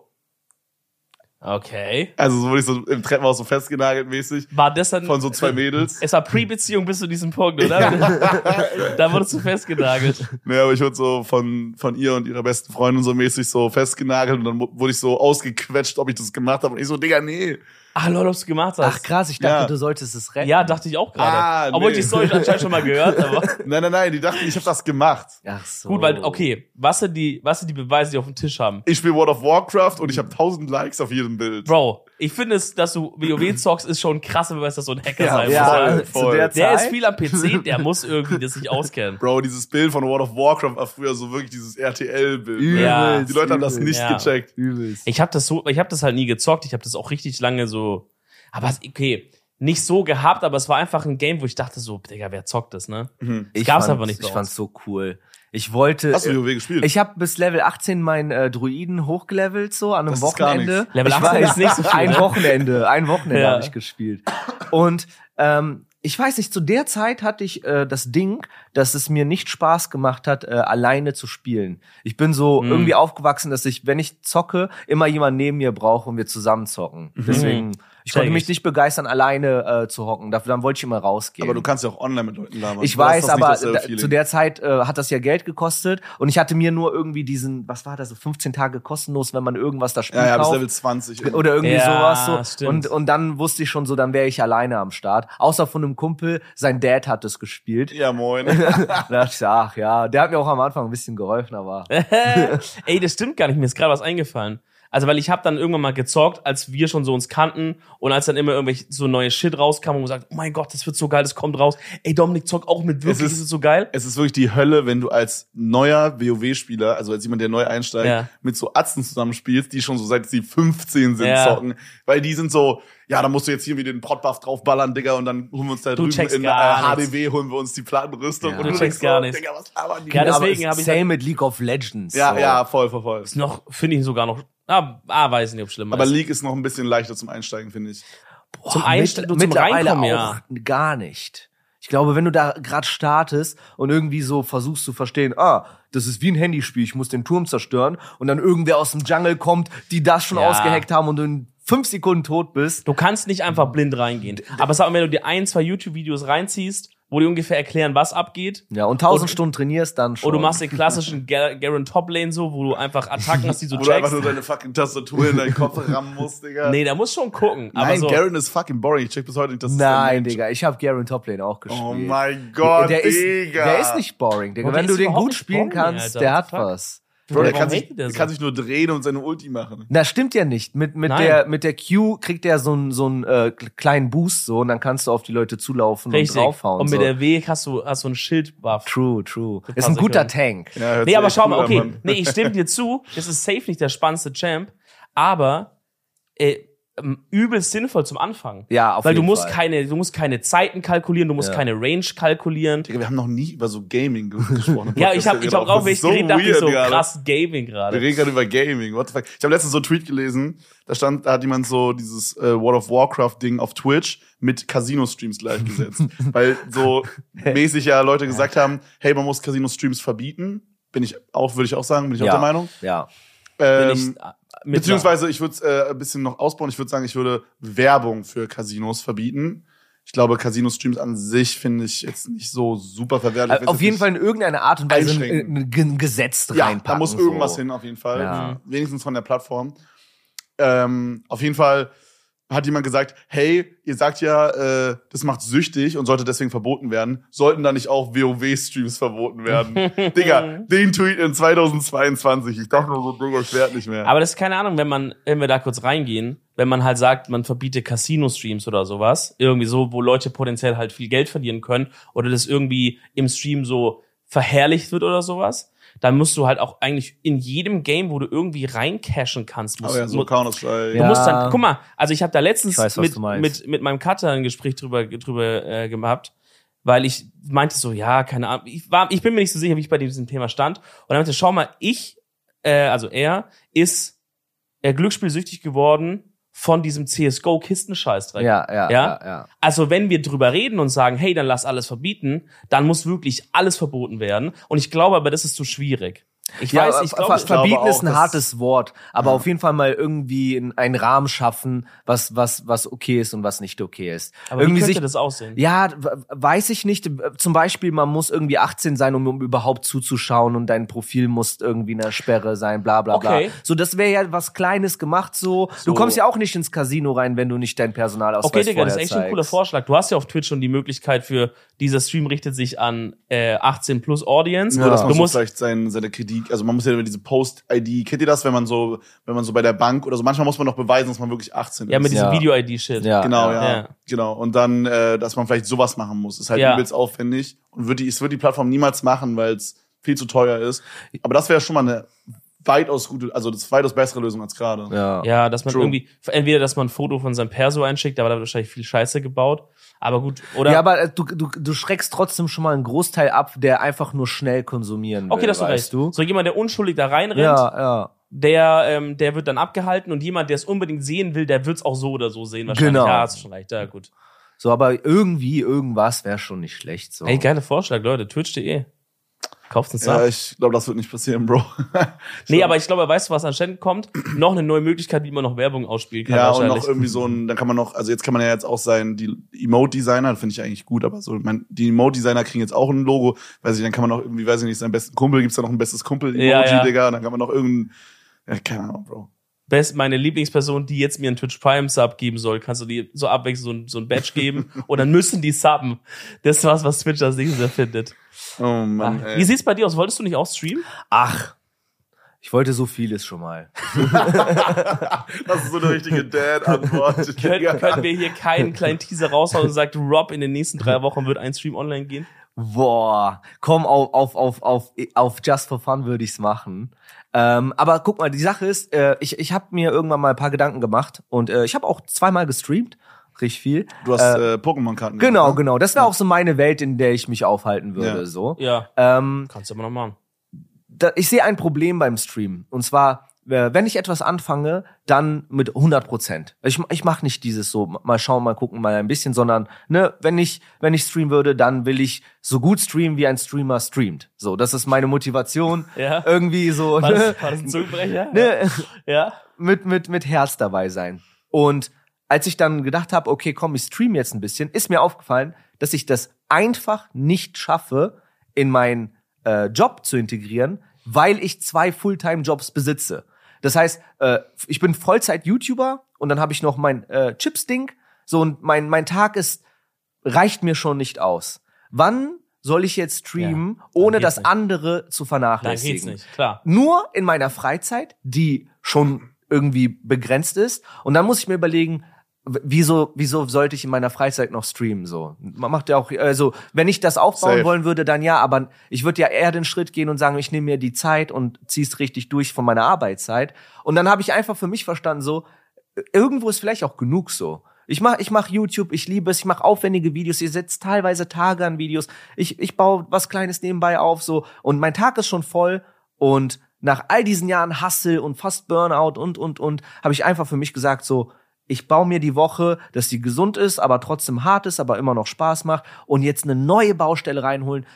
S2: Okay.
S1: also so wurde ich so im Treppenhaus so festgenagelt mäßig
S2: War das dann,
S1: von so zwei Mädels.
S2: es war Pre-Beziehung bis zu diesem Punkt, oder? da wurdest du festgenagelt.
S1: Ne, aber ich wurde so von, von ihr und ihrer besten Freundin so mäßig so festgenagelt und dann wurde ich so ausgequetscht, ob ich das gemacht habe. Und ich so, Digga, nee.
S2: Ah, Leute, ob du gemacht hast.
S3: Ach krass, ich dachte,
S1: Ja.
S3: du solltest es retten.
S2: Ja, dachte ich auch gerade.
S1: Ah,
S2: Obwohl
S1: nee.
S2: ich die Story anscheinend schon mal gehört, aber
S1: Nein, nein, nein, die dachten, ich habe das gemacht.
S3: Ach so.
S2: gut, weil, okay, was sind die, was sind die Beweise, die auf dem Tisch haben?
S1: Ich spiele World of Warcraft und ich habe 1000 Likes auf jedem Bild.
S2: Bro, ich finde es, dass du WoW zockst, ist schon ein krasser Beweis, dass du ein Hacker
S1: Ja,
S2: sein
S3: Ja,
S2: musst.
S1: voll,
S3: der
S2: Der ist viel am PC, der muss irgendwie das sich auskennen.
S1: Bro, dieses Bild von World of Warcraft war früher so wirklich dieses RTL-Bild.
S3: Übelst,
S2: Ja.
S1: Die Leute haben das
S3: übelst.
S1: nicht
S2: Ja.
S1: gecheckt.
S3: Übelst.
S2: Ich habe das so, ich habe das halt nie gezockt. Ich habe das auch richtig lange so, aber okay, nicht so gehabt, aber es war einfach ein Game, wo ich dachte so, Digga, wer zockt das, ne?
S3: Ich
S2: gab's
S3: fand-
S2: aber nicht
S3: Ich fand's so cool. Ich wollte.
S1: Hast du WoW gespielt?
S3: Ich habe bis Level 18 meinen äh, Druiden hochgelevelt, so an einem
S1: Das ist gar
S3: Wochenende.
S2: Level
S3: ich
S2: 18 ist nicht so viel,
S3: Ein
S2: ne?
S3: Wochenende, ein Wochenende
S2: Ja.
S3: habe ich gespielt. Und ähm, ich weiß nicht, zu der Zeit hatte ich äh, das Ding, dass es mir nicht Spaß gemacht hat, äh, alleine zu spielen. Ich bin so
S2: Mhm.
S3: irgendwie aufgewachsen, dass ich, wenn ich zocke, immer jemand neben mir brauche und wir zusammen zocken. Deswegen, ich konnte mich
S2: ich.
S3: nicht begeistern, alleine äh, zu hocken. Dafür dann wollte ich immer rausgehen.
S1: aber du kannst ja auch online mit Leuten labern.
S3: Ich
S1: ist
S3: weiß, aber
S1: Feeling?
S3: zu der Zeit äh, hat das ja Geld gekostet und ich hatte mir nur irgendwie diesen, was war das, so 15 Tage kostenlos, wenn man irgendwas da spielt.
S1: ja, ja, bis. Level 20.
S3: oder irgendwie
S2: Ja,
S3: sowas so.
S2: stimmt.
S3: Und, und dann wusste ich schon so, dann wäre ich alleine am Start. Außer von einem Kumpel, sein Dad hat es gespielt.
S1: ja, moin.
S3: Da dachte ich, ach ja, der hat mir auch am Anfang ein bisschen geholfen, aber
S2: Ey, das stimmt gar nicht, mir ist gerade was eingefallen. Also, weil ich habe dann irgendwann mal gezockt, als wir schon so uns kannten und als dann immer irgendwelche so neue Shit rauskam und man sagt, oh mein Gott, das wird so geil, das kommt raus. Ey, Dominik zockt auch mit, wirklich,
S1: Es ist-
S2: das ist so geil.
S1: es ist wirklich die Hölle, wenn du als neuer WoW-Spieler, also als jemand, der neu einsteigt,
S2: Ja.
S1: mit so Atzen zusammenspielst, die schon so seit sie 15 sind
S2: Ja.
S1: zocken. Weil die sind so, ja, da musst du jetzt hier wieder den Potbuff draufballern, Digga, und dann holen wir uns da
S2: Du
S1: drüben in äh. HDW, holen wir uns die Plattenrüstung.
S3: Ja.
S1: und
S2: Du
S1: du
S2: checkst
S1: denkst
S2: gar
S1: so,
S2: nichts.
S1: Digga, was labern die?
S2: Ja, deswegen
S3: aber
S2: hab ich
S3: same
S2: halt-
S3: mit League of Legends.
S1: ja,
S3: so.
S1: ja, voll, voll, voll.
S2: Ist noch, finde ich sogar noch, ah, ah, weiß nicht, ob schlimm
S1: Aber
S2: ist.
S1: League ist noch ein bisschen leichter zum Einsteigen, finde ich.
S2: Zum
S3: Boah,
S2: Einstieg,
S3: mit-
S2: zum
S3: mittlerweile
S2: Reinkommen,
S3: auch
S2: ja.
S3: gar nicht. Ich glaube, wenn du da gerade startest und irgendwie so versuchst zu verstehen, ah, das ist wie ein Handyspiel, ich muss den Turm zerstören und dann irgendwer aus dem Jungle kommt, die das schon
S2: Ja.
S3: ausgeheckt haben und du in fünf Sekunden tot bist.
S2: Du kannst nicht einfach blind reingehen. Aber sag mal, wenn du dir ein, zwei YouTube-Videos reinziehst, wo die ungefähr erklären, was abgeht,
S3: Ja, und tausend
S2: Und-
S3: Stunden trainierst dann schon.
S2: oder du machst den klassischen Gar- Garen Top Lane so, wo du einfach Attacken hast, die so
S1: Wo du einfach
S2: checkst.
S1: nur deine fucking Tastatur in deinen Kopf rammen musst, Digga.
S2: Nee, da muss schon gucken. Aber
S1: Nein,
S2: so,
S1: Garen ist fucking boring. Ich check bis heute nicht, dass es
S3: Nein, Digga, ich habe Garen Toplane auch gespielt.
S1: Oh mein Gott,
S3: der ist,
S1: Digga.
S3: der ist nicht boring, Digga.
S2: Der
S3: Wenn du
S2: ist
S3: den gut spielen
S2: boring,
S3: kannst,
S2: Alter.
S3: der hat
S2: Fuck.
S3: was.
S1: Bro, der kann, sich,
S2: der so?
S1: kann sich nur drehen und seine Ulti machen.
S3: Na, stimmt ja nicht. Mit, mit,
S2: Nein.
S3: der, mit der Q kriegt er so einen so einen, äh, kleinen Boost so und dann kannst du auf die Leute zulaufen
S2: Richtig.
S3: und draufhauen.
S2: Und mit
S3: so.
S2: der W hast du, hast du einen Schildbuff.
S3: True, true. Ist ein guter. Tank.
S1: Ja,
S2: Nee, aber schau mal,
S1: an,
S2: okay. Nee, ich stimme dir zu. Das ist safe nicht der spannendste Champ. Aber äh, übelst sinnvoll zum Anfang.
S3: Ja, auf
S2: Weil du
S3: jeden
S2: musst
S3: Fall.
S2: keine, du musst keine Zeiten kalkulieren, du musst
S3: Ja.
S2: keine Range kalkulieren.
S1: Digga, wir haben noch nie über so Gaming ge- gesprochen. im
S2: Ja, ich habe ich hab
S1: Das
S2: drauf, wenn ich
S1: so
S2: geredet dachte ich so
S1: gerade.
S2: krass Gaming
S1: Wir
S2: gerade.
S1: reden gerade über Gaming. What the fuck? Ich habe letztens so einen Tweet gelesen, da stand, da hat jemand so dieses äh, World of Warcraft Ding auf Twitch mit Casino-Streams gleichgesetzt. Weil so mäßig ja Leute gesagt haben, hey, man muss Casino-Streams verbieten. Bin ich auch, würde ich auch sagen, bin ich auch
S3: Ja.
S1: der Meinung.
S3: Ja.
S2: Bin
S1: Ähm,
S2: ich, äh, mit
S1: beziehungsweise ich würde es äh, ein bisschen noch ausbauen. Ich würde sagen, ich würde Werbung für Casinos verbieten. Ich glaube, Casino-Streams an sich finde ich jetzt nicht so super verwertlich.
S3: Äh, Auf jeden Fall in irgendeiner Art und Weise ein, ein, ein Gesetz
S1: Ja,
S3: reinpacken.
S1: da muss irgendwas
S3: so.
S1: hin, auf jeden Fall.
S3: Ja.
S1: Wenigstens von der Plattform. Ähm, auf jeden Fall hat jemand gesagt, hey, ihr sagt ja, äh, das macht süchtig und sollte deswegen verboten werden. Sollten da nicht auch WoW-Streams verboten werden? Digga, den Tweet in 2022. Ich dachte nur so, Digga, ich werd nicht mehr.
S2: Aber das ist keine Ahnung, wenn man, wenn wir da kurz reingehen, wenn man halt sagt, man verbietet Casino-Streams oder sowas, irgendwie so, wo Leute potenziell halt viel Geld verlieren können oder das irgendwie im Stream so verherrlicht wird oder sowas, dann musst du halt auch eigentlich in jedem Game, wo du irgendwie reincashen kannst, musst,
S1: Aber ja, so
S2: mu-
S1: Counter-Strike.
S2: Du
S3: Ja.
S2: musst dann, guck mal, also ich habe da letztens
S3: weiß,
S2: mit, mit, mit meinem Cutter ein Gespräch drüber, drüber äh, gehabt, weil ich meinte so, ja, keine Ahnung, ich, war, ich bin mir nicht so sicher, wie ich bei diesem Thema stand. Und er meinte, schau mal, ich, äh, also er, ist äh, glücksspielsüchtig geworden von diesem CSGO-Kistenscheißdreck.
S3: Ja, ja,
S2: Ja?
S3: ja, ja.
S2: Also wenn wir drüber reden und sagen, hey, dann lass alles verbieten, dann muss wirklich alles verboten werden. Und ich glaube aber, das ist zu schwierig. Ich
S3: Ja,
S2: weiß, ich glaube,
S3: ver- verbieten
S1: glaube
S3: ist ein hartes Wort, aber
S1: Ja.
S3: auf jeden Fall mal irgendwie in einen Rahmen schaffen, was was was okay ist und was nicht okay ist.
S2: aber
S3: irgendwie
S2: wie könnte
S3: sich
S2: das aussehen?
S3: ja, weiß ich nicht. Zum Beispiel, man muss irgendwie 18 sein, um, um überhaupt zuzuschauen und dein Profil muss irgendwie eine Sperre sein, bla bla
S2: Okay.
S3: bla. So, das wäre ja was Kleines gemacht so.
S2: So.
S3: Du kommst ja auch nicht ins Casino rein, wenn du nicht dein Personalausweis
S2: Okay, Digga, das ist echt ein cooler
S3: zeigst.
S2: Vorschlag. Du hast ja auf Twitch schon die Möglichkeit für, dieser Stream richtet sich an äh, 18 plus Audience.
S1: Man
S2: Du musst,
S1: vielleicht sein, seine Kredit, also man muss ja über diese Post-ID, kennt ihr das, wenn man so, wenn man so bei der Bank oder so, manchmal muss man noch beweisen, dass man wirklich 18
S2: ja,
S1: ist.
S2: mit diesem
S3: Ja.
S2: Video-ID-Shit.
S3: Ja,
S1: Genau, ja.
S2: ja.
S1: Genau. Und dann, äh, dass man vielleicht sowas machen muss. Ist halt
S2: Ja.
S1: übelst aufwendig. Und wird die, es wird die Plattform niemals machen, weil es viel zu teuer ist. Aber das wäre schon mal eine weitaus gute, also das ist weitaus bessere Lösung als gerade.
S3: Ja.
S2: Ja, dass man
S1: True.
S2: irgendwie, entweder, dass man ein Foto von seinem Perso einschickt, aber da wird wahrscheinlich viel Scheiße gebaut. Aber gut, oder?
S3: Ja, aber äh, du, du, du schreckst trotzdem schon mal einen Großteil ab, der einfach nur schnell konsumieren will.
S2: okay, das hast du
S3: weißt
S2: recht.
S3: du?
S2: So jemand, der unschuldig da reinrennt,
S3: Ja, ja.
S2: der, ähm, der wird dann abgehalten und jemand, der es unbedingt sehen will, der wird es auch so oder so sehen. Wahrscheinlich.
S3: Genau.
S2: Ja, hast du schon recht. Ja, gut.
S3: So, aber irgendwie, irgendwas wäre schon nicht schlecht. So.
S2: Ey, geiler Vorschlag, Leute. Twitch.de. Kauft uns
S1: Ja,
S2: ab.
S1: ich glaube, das wird nicht passieren, Bro.
S2: Nee, aber ich glaube, weißt du, was anscheinend kommt? Noch eine neue Möglichkeit, wie man noch Werbung ausspielen kann.
S1: Ja, und noch irgendwie so ein, dann kann man noch, also jetzt kann man ja jetzt auch sein, die Emote-Designer, finde ich eigentlich gut, aber so, mein, die Emote-Designer kriegen jetzt auch ein Logo, weiß ich, dann kann man noch irgendwie, weiß ich nicht, seinen besten Kumpel, gibt's da noch ein bestes Kumpel-Emoji,
S2: Ja, ja.
S1: Digga, und dann kann man noch irgendein, ja, keine Ahnung, Bro.
S2: Best, meine Lieblingsperson, die jetzt mir einen Twitch Prime Sub geben soll, kannst du die so abwechselnd so ein, so ein Badge geben und dann müssen die subben. Das ist was, was Twitch als nächstes erfindet.
S1: Oh Mann,
S2: Wie
S1: ey.
S2: sieht's bei dir aus? Wolltest du nicht auch streamen?
S3: Ach, ich wollte so vieles schon mal.
S1: Das ist so eine richtige Dad-Antwort.
S2: Können, können wir hier keinen kleinen Teaser raushauen und sagt, Rob, in den nächsten drei Wochen wird ein Stream online gehen?
S3: Boah, komm, auf, auf, auf, auf, auf Just for Fun würde ich's machen. Ähm, aber guck mal, die Sache ist, äh, ich, ich habe mir irgendwann mal ein paar Gedanken gemacht und äh, ich habe auch zweimal gestreamt, richtig viel.
S1: Du hast äh, Pokémon-Karten
S3: Genau,
S1: gemacht, ne?
S3: genau. Das wäre auch so meine Welt, in der ich mich aufhalten würde.
S1: Ja.
S3: So.
S2: Ja,
S3: Ähm,
S2: kannst du immer noch machen.
S3: da, ich sehe ein Problem beim Stream. Und zwar, äh, wenn ich etwas anfange, dann mit 100 Prozent. Ich, ich mache nicht dieses so, mal schauen, mal gucken, mal ein bisschen, sondern ne, wenn ich wenn ich streamen würde, dann will ich so gut streamen, wie ein Streamer streamt. So, das ist meine Motivation.
S2: Ja.
S3: Irgendwie so
S2: War
S3: ne,
S2: das, war das ein Zungenbrecher?
S3: ne,
S2: Ja.
S3: mit mit mit Herz dabei sein. Und als ich dann gedacht habe, okay, komm, ich stream jetzt ein bisschen, ist mir aufgefallen, dass ich das einfach nicht schaffe, in meinen äh, Job zu integrieren, weil ich zwei Fulltime-Jobs besitze. Das heißt, äh, ich bin Vollzeit-YouTuber und dann habe ich noch mein äh, Chips-Ding. So und mein mein Tag ist reicht mir schon nicht aus. Wann soll ich jetzt streamen,
S2: Ja, dann
S3: ohne das
S2: nicht.
S3: andere zu
S2: Dann
S3: vernachlässigen?
S2: geht's nicht, klar.
S3: nur in meiner Freizeit, die schon irgendwie begrenzt ist. Und dann muss ich mir überlegen, wieso, wieso sollte ich in meiner Freizeit noch streamen? So, man macht ja auch, also wenn ich das aufbauen
S1: Safe.
S3: wollen würde, dann ja. Aber ich würde ja eher den Schritt gehen und sagen, ich nehme mir die Zeit und zieh's richtig durch von meiner Arbeitszeit. Und dann habe ich einfach für mich verstanden, so irgendwo ist vielleicht auch genug so. Ich mach, ich mach YouTube, ich liebe es, ich mache aufwendige Videos, ihr setzt teilweise Tage an Videos, ich, ich baue was Kleines nebenbei auf, so, und mein Tag ist schon voll und nach all diesen Jahren Hustle und fast Burnout und, und, und, habe ich einfach für mich gesagt, so, ich baue mir die Woche, dass sie gesund ist, aber trotzdem hart ist, aber immer noch Spaß macht und jetzt eine neue Baustelle reinholen,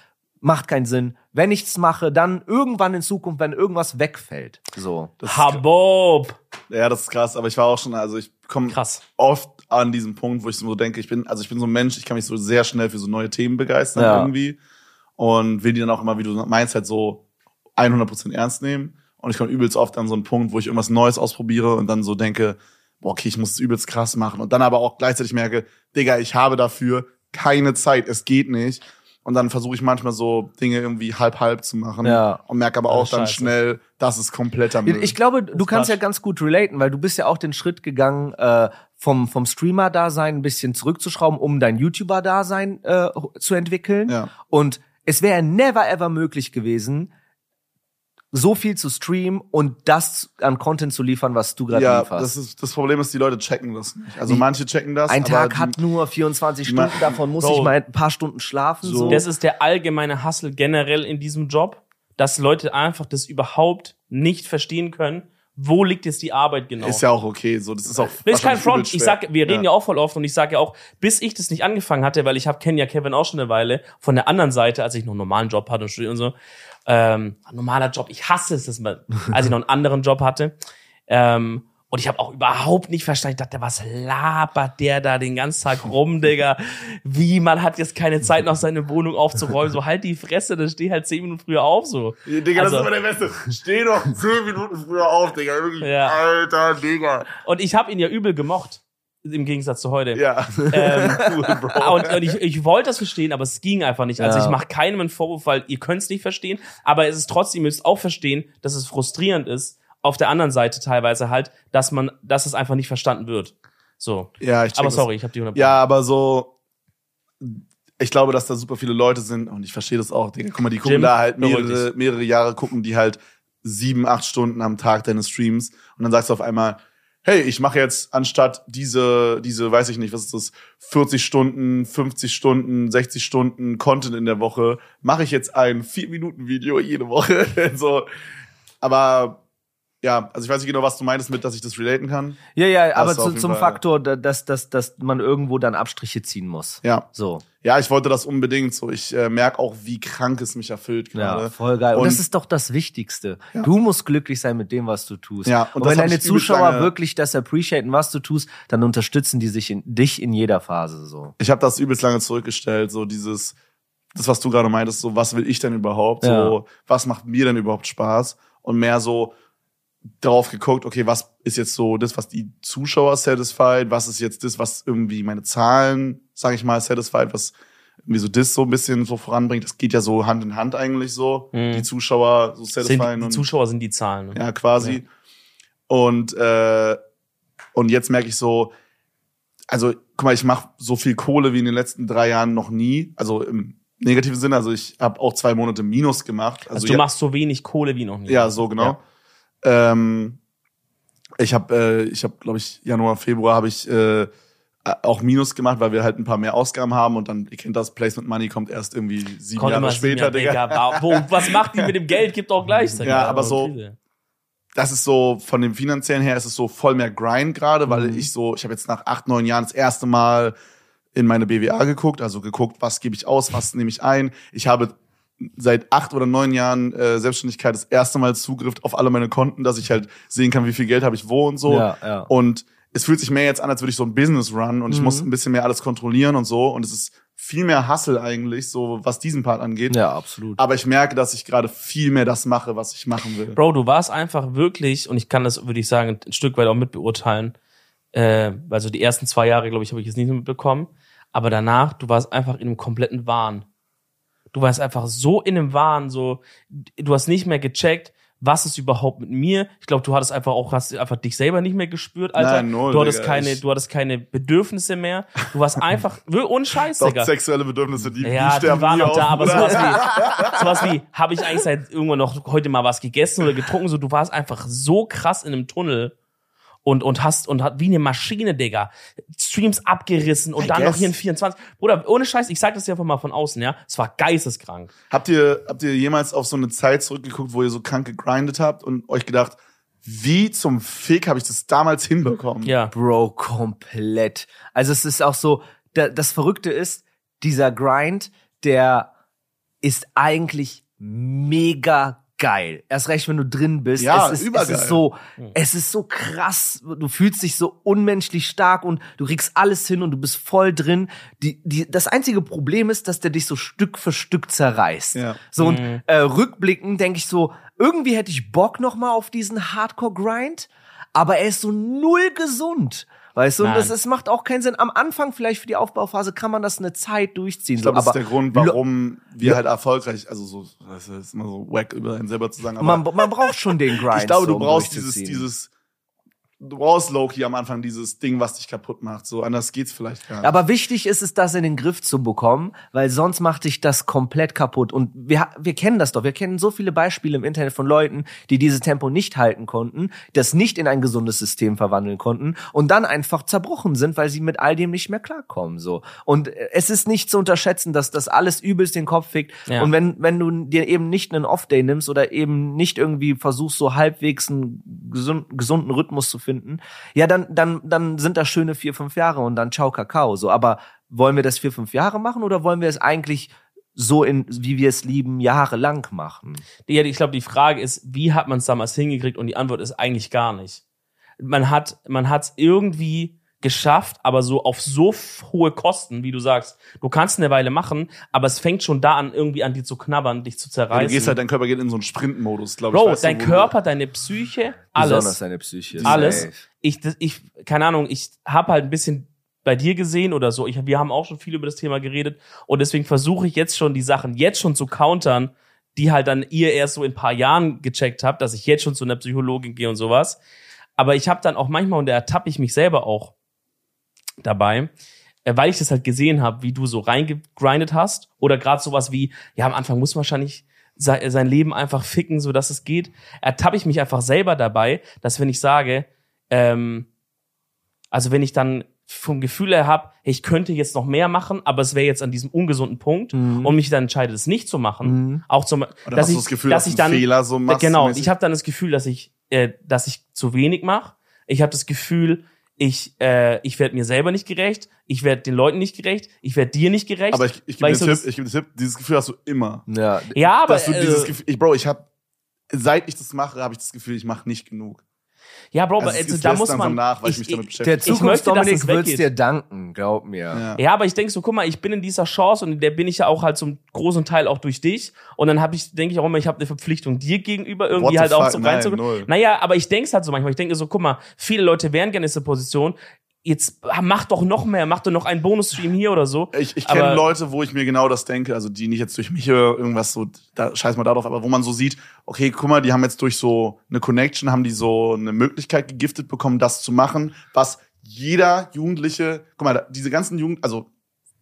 S3: macht keinen Sinn. Wenn ich's mache, dann irgendwann in Zukunft, wenn irgendwas wegfällt. So.
S2: Habob.
S1: ja, das ist krass, aber ich war auch schon, also ich komme
S2: Krass.
S1: oft an diesen Punkt, wo ich so denke, ich bin, also ich bin so ein Mensch, ich kann mich so sehr schnell für so neue Themen begeistern
S3: Ja.
S1: irgendwie und will die dann auch immer, wie du meinst, halt so 100% ernst nehmen und ich komme übelst oft an so einen Punkt, wo ich irgendwas Neues ausprobiere und dann so denke, boah, okay, ich muss es übelst krass machen und dann aber auch gleichzeitig merke, Digga, ich habe dafür keine Zeit, es geht nicht und dann versuche ich manchmal so Dinge irgendwie halb halb zu machen
S3: Ja.
S1: und merke aber auch
S2: Alles
S1: dann schnell, das ist kompletter Müll.
S3: Ich glaube, du kannst ja ganz gut relaten, weil du bist ja auch den Schritt gegangen, äh, vom, vom Streamer-Dasein ein bisschen zurückzuschrauben, um dein YouTuber-Dasein äh, zu entwickeln.
S1: Ja.
S3: Und es wäre never ever möglich gewesen, so viel zu streamen und das an Content zu liefern, was du gerade
S1: ja,
S3: lieferst.
S1: das ist das Problem ist, die Leute checken das nicht. Also manche checken das.
S3: ein
S1: aber
S3: Tag
S1: die,
S3: hat nur 24
S1: Ma-
S3: Stunden, davon muss
S2: Bro.
S3: ich mal ein paar Stunden schlafen. So.
S1: So.
S2: Das ist der allgemeine Hustle generell in diesem Job, dass Leute einfach das überhaupt nicht verstehen können. Wo liegt jetzt die Arbeit genau?
S1: ist ja auch okay. So, das ist auch.
S2: Das ist kein Front. Ich sag, wir reden ja. auch voll oft und ich sage ja auch, bis ich das nicht angefangen hatte, weil ich habe kenne ja Kevin auch schon eine Weile von der anderen Seite, als ich noch einen normalen Job hatte und studiert und so. Ähm, normaler Job, ich hasse es, dass man, als ich noch einen anderen Job hatte. Ähm, und ich habe auch überhaupt nicht verstanden. Ich dachte, was labert der da den ganzen Tag rum, Digga? Wie, man hat jetzt keine Zeit, noch seine Wohnung aufzuräumen. So, halt die Fresse, dann steh halt zehn Minuten früher auf, so.
S1: Ja, Digga,
S2: Also-
S1: das ist immer der Beste. Steh doch zehn Minuten früher auf, Digga. Wirklich,
S2: Ja.
S1: Alter, Digga.
S2: Und ich habe ihn ja übel gemocht. Im Gegensatz zu heute.
S1: Ja.
S2: Ähm,
S1: cool, Bro.
S2: Ah, Und, und ich, ich wollte das verstehen, aber es ging einfach nicht. Also
S3: Ja.
S2: ich mache keinem einen Vorwurf, weil ihr könnt es nicht verstehen, aber es ist trotzdem, ihr müsst auch verstehen, dass es frustrierend ist, auf der anderen Seite teilweise halt, dass man, dass es einfach nicht verstanden wird. So.
S1: ja, ich check
S2: Aber sorry, ich habe die 100
S1: Ja, aber so. Ich glaube, dass da super viele Leute sind und ich verstehe das auch. Digga, guck mal, die gucken
S2: Jim,
S1: da halt mehrere, mehrere Jahre, gucken die halt sieben, acht Stunden am Tag deine Streams und dann sagst du auf einmal, hey, ich mache jetzt anstatt diese, diese, weiß ich nicht, was ist das, 40 Stunden, 50 Stunden, 60 Stunden Content in der Woche, mache ich jetzt ein 4-Minuten-Video jede Woche. so. Aber ja, also ich weiß nicht genau, was du meinst mit, dass ich das relaten kann.
S3: Ja, ja, aber zu, zum
S1: Fall-
S3: Faktor, da- dass, dass, dass man irgendwo dann Abstriche ziehen muss.
S1: Ja.
S3: So.
S1: Ja, ich wollte das unbedingt so. Ich äh, merke auch, wie krank es mich erfüllt gerade.
S3: Ja, voll geil. Und,
S1: Und-
S3: das ist doch das Wichtigste.
S1: Ja.
S3: Du musst glücklich sein mit dem, was du tust.
S1: Ja,
S3: und,
S1: und
S3: wenn deine Zuschauer wirklich das appreciaten, was du tust, dann unterstützen die sich in, dich in jeder Phase so.
S1: Ich habe das übelst lange zurückgestellt, so dieses, das, was du gerade meintest, so was will ich denn überhaupt?
S3: Ja.
S1: So, was macht mir denn überhaupt Spaß? Und mehr so darauf geguckt, okay, was ist jetzt so das, was die Zuschauer satisfied, was ist jetzt das, was irgendwie meine Zahlen, sage ich mal, satisfied, was irgendwie so das so ein bisschen so voranbringt. Das geht ja so Hand in Hand eigentlich so.
S2: Mhm.
S1: Die Zuschauer so
S2: sind,
S1: satisfyen
S2: die
S1: und
S2: Zuschauer sind die Zahlen. Ne?
S1: Ja, quasi. Und, äh, und jetzt merke ich so, also guck mal, ich mache so viel Kohle wie in den letzten drei Jahren noch nie. Also im negativen Sinne. Also ich habe auch zwei Monate Minus gemacht. Also,
S2: Also, du
S1: ja,
S2: machst so wenig Kohle wie noch nie.
S1: ja, so genau. Ähm, ich habe, äh, ich habe, glaube ich, Januar, Februar habe ich äh, auch Minus gemacht, weil wir halt ein paar mehr Ausgaben haben und dann, ihr kennt das, Placement Money kommt erst irgendwie sieben
S2: Kommt
S1: Jahre später,
S2: sieben
S1: Digga.
S2: Jahre, Digga. Wo, was macht die mit dem Geld? Gibt auch gleich.
S1: Ja,
S2: mal.
S1: aber so- das ist so von dem finanziellen her ist es so voll mehr Grind gerade, weil
S3: Mhm.
S1: ich so, ich habe jetzt nach acht, neun Jahren das erste Mal in meine BWA geguckt, also geguckt, was gebe ich aus, was nehme ich ein. Ich habe seit acht oder neun Jahren äh, Selbstständigkeit das erste Mal Zugriff auf alle meine Konten, dass ich halt sehen kann, wie viel Geld habe ich wo und so.
S3: Ja, ja.
S1: Und es fühlt sich mehr jetzt an, als würde ich so ein Business run und ich
S3: Mhm.
S1: muss ein bisschen mehr alles kontrollieren und so. Und es ist viel mehr Hustle eigentlich, so was diesen Part angeht.
S3: Ja, absolut.
S1: Aber ich merke, dass ich gerade viel mehr das mache, was ich machen will.
S2: Bro, du warst einfach wirklich, und ich kann das, würde ich sagen, ein Stück weit auch mitbeurteilen, äh, also die ersten zwei Jahre, glaube ich, habe ich es nicht mitbekommen, aber danach, du warst einfach in einem kompletten Wahn. Du warst einfach so in einem Wahn, so, du hast nicht mehr gecheckt, was ist überhaupt mit mir? Ich glaube, du hattest einfach auch, hast einfach dich selber nicht mehr gespürt, Alter.
S1: Nein, null,
S2: du hattest
S1: Digga,
S2: keine,
S1: ich-
S2: du hattest keine Bedürfnisse mehr. Du warst einfach, ohne Scheiß,
S1: Doch
S2: Digga.
S1: sexuelle Bedürfnisse, die,
S2: Ja,
S1: die
S2: die,
S1: sterben
S2: waren
S1: nie
S2: noch da, aber sowas wie, sowas wie, habe ich eigentlich seit irgendwann noch heute mal was gegessen oder getrunken? So, du warst einfach so krass in einem Tunnel und, und hast, und hat wie eine Maschine, Digga. Streams abgerissen und
S1: I
S2: dann noch
S1: guess.
S2: hier in 24. Bruder, ohne Scheiß, ich sag das dir einfach mal von außen, ja. Es war geisteskrank.
S1: Habt ihr, habt ihr jemals auf so eine Zeit zurückgeguckt, wo ihr so krank gegrindet habt und euch gedacht, wie zum Fick habe ich das damals hinbekommen?
S2: Ja.
S3: Bro, komplett. Also es ist auch so, da, das Verrückte ist, dieser Grind, der ist eigentlich mega geil. Erst recht, wenn du drin bist.
S1: Ja,
S3: es ist, es
S1: übergeil.
S3: ist so, es ist so krass. Du fühlst dich so unmenschlich stark und du kriegst alles hin und du bist voll drin. Die, die, das einzige Problem ist, dass der dich so Stück für Stück zerreißt.
S1: Ja.
S3: So und äh, rückblickend denke ich so, irgendwie hätte ich Bock noch mal auf diesen Hardcore-Grind, aber er ist so null gesund. Weißt du, und
S2: Nein.
S3: das, das macht auch keinen Sinn. Am Anfang vielleicht für die Aufbauphase kann man das eine Zeit durchziehen.
S1: Ich glaube,
S3: so,
S1: das ist
S3: aber
S1: der Grund, warum wir halt erfolgreich, also so, das ist immer so wack über einen selber zu sagen, aber
S3: man, man braucht schon den Grind.
S1: ich glaube, du
S3: um
S1: brauchst dieses, dieses, du brauchst Loki am Anfang dieses Ding, was dich kaputt macht. So anders geht's vielleicht gar nicht.
S3: Aber wichtig ist es, das in den Griff zu bekommen, weil sonst macht dich das komplett kaputt. Und wir, wir kennen das doch. Wir kennen so viele Beispiele im Internet von Leuten, die dieses Tempo nicht halten konnten, das nicht in ein gesundes System verwandeln konnten und dann einfach zerbrochen sind, weil sie mit all dem nicht mehr klarkommen. So. Und äh, es ist nicht zu unterschätzen, dass das alles übelst den Kopf fickt.
S2: Ja.
S3: Und wenn, wenn du dir eben nicht einen Off-Day nimmst oder eben nicht irgendwie versuchst, so halbwegs einen gesund, gesunden Rhythmus zu finden, ja, dann, dann, dann sind das schöne vier, fünf Jahre und dann ciao Kakao. So, aber wollen wir das vier, fünf Jahre machen oder wollen wir es eigentlich so in, wie wir es lieben, jahrelang machen?
S2: Ja, ich glaube, die Frage ist, wie hat man es damals hingekriegt? Und die Antwort ist eigentlich gar nicht. Man hat, man hat es irgendwie geschafft, aber so auf so hohe Kosten, wie du sagst. Du kannst eine Weile machen, aber es fängt schon da an, irgendwie an dir zu knabbern, dich zu
S1: Ja,
S2: zerreißen.
S1: du gehst halt, dein Körper geht in so einen Sprintmodus, glaube ich.
S2: Bro,
S1: du,
S2: dein
S1: wo
S2: Körper, deine Psyche,
S3: Besonders
S2: alles,
S3: deine Psyche.
S2: alles.
S3: Safe.
S2: Ich, ich, keine Ahnung, ich habe halt ein bisschen bei dir gesehen oder so. Ich, wir haben auch schon viel über das Thema geredet und deswegen versuche ich jetzt schon die Sachen jetzt schon zu countern, die halt dann ihr erst so in ein paar Jahren gecheckt habt, dass ich jetzt schon zu einer Psychologin gehe und sowas. Aber ich habe dann auch manchmal, und da ertappe ich mich selber auch dabei, äh, weil ich das halt gesehen habe, wie du so reingegrindet hast oder gerade sowas wie, ja, am Anfang muss man wahrscheinlich sei- sein Leben einfach ficken, so dass es geht, ertappe ich mich einfach selber dabei, dass wenn ich sage, ähm, also wenn ich dann vom Gefühl her habe, hey, ich könnte jetzt noch mehr machen, aber es wäre jetzt an diesem ungesunden Punkt
S3: Mhm.
S2: und mich dann entscheide, es nicht zu machen,
S3: Mhm.
S2: auch zum,
S1: Oder
S2: dass
S1: hast du
S2: ich,
S1: das Gefühl,
S2: dass
S1: dass
S2: ich dann
S1: Fehler so machst?
S2: genau,
S1: mäßig?
S2: ich habe dann das Gefühl, dass ich, äh, dass ich zu wenig mache. Ich habe das Gefühl, ich, äh, ich werde mir selber nicht gerecht, ich werde den Leuten nicht gerecht, ich werde dir nicht gerecht.
S1: aber ich, ich gebe dir
S2: ich so
S1: Tipp, ich gebe Tipp, dieses Gefühl hast du immer.
S3: Ja,
S2: ja, aber
S1: dass du dieses
S2: äh,
S1: Gefühl, ich, Bro, ich habe, seit ich das mache, habe ich das Gefühl, ich mache nicht genug.
S2: Ja, Bro,
S1: Also
S2: also, da muss man
S1: nach, weil ich mich damit beschäftige.
S3: der
S1: Ich
S2: möchte, dass
S3: Zukunftsdominik
S2: es
S3: wird's
S2: weggeht.
S3: dir danken, glaub mir.
S1: Ja.
S2: Ja, aber ich denke so, guck mal, ich bin in dieser Chance und in der bin ich ja auch halt zum großen Teil auch durch dich. Und dann habe ich, denke ich auch immer, ich habe eine Verpflichtung dir gegenüber irgendwie halt auch so
S1: null.
S2: Naja, aber ich denke es halt so manchmal. Ich denke so, guck mal, viele Leute wären gerne in dieser Position. Jetzt mach doch noch mehr, mach doch noch einen Bonusstream hier oder so.
S1: Ich, ich kenne Leute, wo ich mir genau das denke, also die nicht jetzt durch mich oder irgendwas so, da scheiß mal darauf, aber wo man so sieht, okay, guck mal, die haben jetzt durch so eine Connection, haben die so eine Möglichkeit gegiftet bekommen, das zu machen, was jeder Jugendliche, guck mal, diese ganzen Jugend, also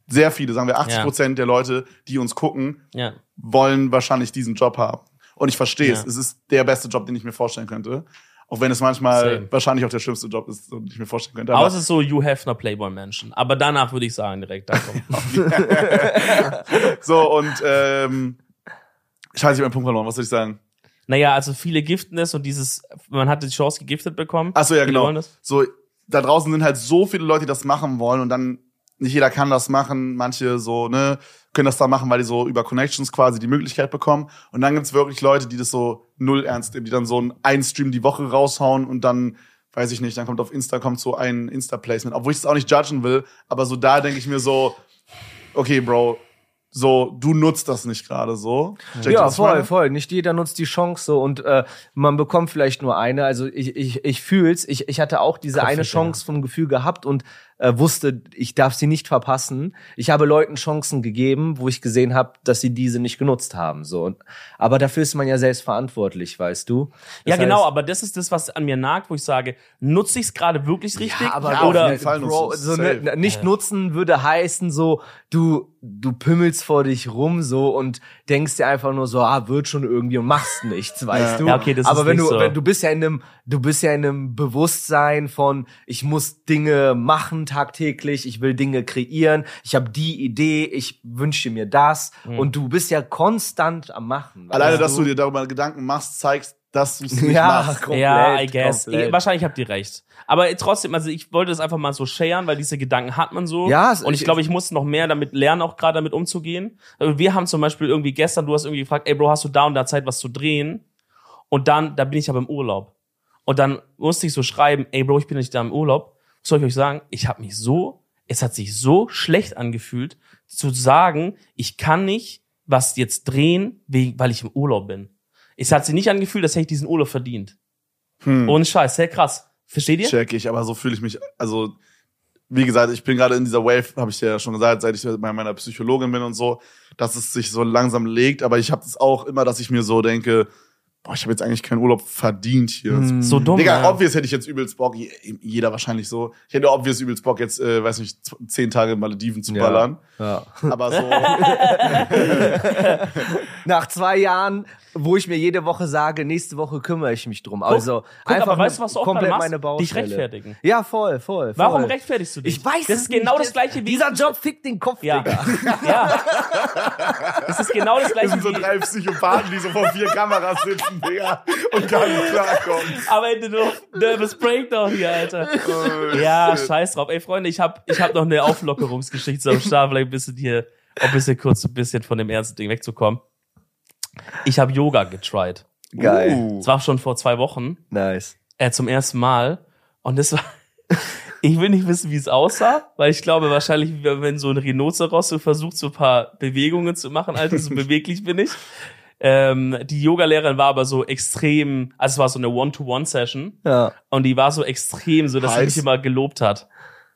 S1: sehr viele, sagen wir 80 Prozent der Leute, die uns gucken,
S2: Ja.
S1: wollen wahrscheinlich diesen Job haben. Und ich verstehe es.
S2: Ja.
S1: Es ist der beste Job, den ich mir vorstellen könnte. Auch wenn es manchmal
S2: Same.
S1: wahrscheinlich auch der schlimmste Job ist, den ich mir vorstellen könnte. Aber
S2: Außer so You Have No Playboy Menschen. Aber danach würde ich sagen direkt. Da kommt.
S1: so, und ähm, scheiße, ich hab meinen Punkt verloren, was soll ich sagen?
S2: naja, also viele giften es und dieses, man hat die Chance gegiftet bekommen.
S1: Ach so, ja,
S2: Viele
S1: genau. So, da draußen sind halt so viele Leute, die das machen wollen und dann nicht jeder kann das machen. Manche so, ne, können das da machen, weil die so über Connections quasi die Möglichkeit bekommen. Und dann gibt's wirklich Leute, die das so null ernst nehmen, die dann so einen Stream die Woche raushauen und dann, weiß ich nicht, dann kommt auf Insta kommt so ein Insta-Placement. Obwohl ich das auch nicht judgen will, aber so da denke ich mir so, okay, Bro, so, du nutzt das nicht gerade so. Checkt ihr,
S3: Ja, voll,
S1: meine?
S3: voll. Nicht jeder nutzt die Chance so und äh, man bekommt vielleicht nur eine. Also ich, ich, ich fühl's. Ich, ich hatte auch diese
S2: Kopf
S3: eine. Chance vom Gefühl gehabt und äh, wusste, ich darf sie nicht verpassen. Ich habe Leuten Chancen gegeben, wo ich gesehen habe, dass sie diese nicht genutzt haben. So, Und- aber dafür ist man ja selbst verantwortlich, weißt du? Das
S2: ja, genau,
S3: heißt-
S2: aber das ist das, was an mir nagt, wo ich sage, nutze ich es gerade wirklich richtig?
S3: Ja, aber
S1: Ja, auf
S2: oder
S1: jeden Fall
S3: Bro, so ne, nicht nutzen würde heißen so, du du pümmelst vor dich rum so und denkst dir einfach nur so, ah, wird schon irgendwie und machst nichts, weißt du?
S2: Ja, okay, das
S3: aber
S2: ist
S3: wenn
S2: nicht
S3: du
S2: so.
S3: wenn du bist ja in einem du bist ja in einem Bewusstsein von ich muss Dinge machen tagtäglich, ich will Dinge kreieren, ich habe die Idee, ich wünsche mir das
S2: Mhm.
S3: und du bist ja konstant am machen.
S1: Alleine,
S3: weißt
S1: dass du dir darüber Gedanken machst, zeigst, dass du es nicht
S3: ja,
S1: machst.
S3: komplett,
S2: ja, I guess.
S3: komplett.
S2: Ich, wahrscheinlich habt ihr recht. Aber trotzdem, also ich wollte das einfach mal so sharen, weil diese Gedanken hat man so.
S3: Ja, es-
S2: und ich
S3: ich-
S2: glaube, ich muss noch mehr damit lernen, auch gerade damit umzugehen. Also Wir haben zum Beispiel irgendwie gestern, du hast irgendwie gefragt, ey Bro, hast du da und da Zeit, was zu drehen? Und dann, da bin ich aber im Urlaub. Und dann musste ich so schreiben, ey Bro, ich bin nicht da im Urlaub. Soll ich euch sagen? Ich habe mich so, es hat sich so schlecht angefühlt, zu sagen, ich kann nicht was jetzt drehen, weil ich im Urlaub bin. Es hat sich nicht angefühlt, als hätte ich diesen Urlaub verdient.
S1: Hm.
S2: Ohne Scheiß, sehr krass. Versteht ihr?
S1: Check ich, aber so fühle ich mich. Also, wie gesagt, ich bin gerade in dieser Wave, habe ich dir ja schon gesagt, seit ich bei meiner Psychologin bin und so, dass es sich so langsam legt. Aber ich habe es auch immer, dass ich mir so denke, boah, ich habe jetzt eigentlich keinen Urlaub verdient hier.
S3: Hm.
S2: So dumm.
S1: Digga,
S2: ja.
S1: obvious hätte ich jetzt übelst Bock, je- jeder wahrscheinlich so. Ich hätte obvious übelst Bock, jetzt, äh, weiß nicht, zehn Tage in Malediven zu
S3: Ja.
S1: ballern.
S3: ja.
S1: Aber so,
S3: Nach zwei Jahren, wo ich mir jede Woche sage, nächste Woche kümmere ich mich drum. Also
S2: Guck,
S3: einfach
S2: aber weißt du, was du auch
S3: komplett
S2: machst?
S3: meine Baustelle.
S2: Dich rechtfertigen.
S3: Ja, voll, voll. voll.
S2: Warum rechtfertigst du dich?
S3: Ich weiß
S2: Das
S3: es
S2: ist genau
S3: nicht.
S2: das gleiche wie
S3: Dieser Job fickt den Kopf,
S2: ja.
S3: Digga.
S2: ja. Das ist genau das
S1: das
S2: gleiche
S1: sind so
S2: wie
S1: drei Psychopathen, die so vor vier Kameras sitzen, Digga, und gar nicht klarkommen.
S2: am Ende nur Nervous Breakdown hier, Alter.
S1: Oh,
S2: Ja,
S1: shit.
S2: scheiß drauf. Ey, Freunde, ich hab, ich hab noch eine Auflockerungsgeschichte am Start, vielleicht ein bisschen hier, auch ein bisschen kurz ein bisschen von dem ernsten Ding wegzukommen. Ich habe Yoga getried.
S3: Geil.
S1: Uh.
S2: Das war schon vor zwei Wochen.
S3: Nice.
S2: äh, zum ersten Mal. Und das war. Ich will nicht wissen, wie es aussah, weil ich glaube wahrscheinlich, wenn so ein Rhinoceros so versucht, so ein paar Bewegungen zu machen, Alter, so beweglich bin ich. Ähm, die Yogalehrerin war aber so extrem, also es war so eine One-to-One-Session
S3: Ja.
S2: und die war so extrem, so dass sie
S1: Heiß.
S2: mich immer gelobt hat.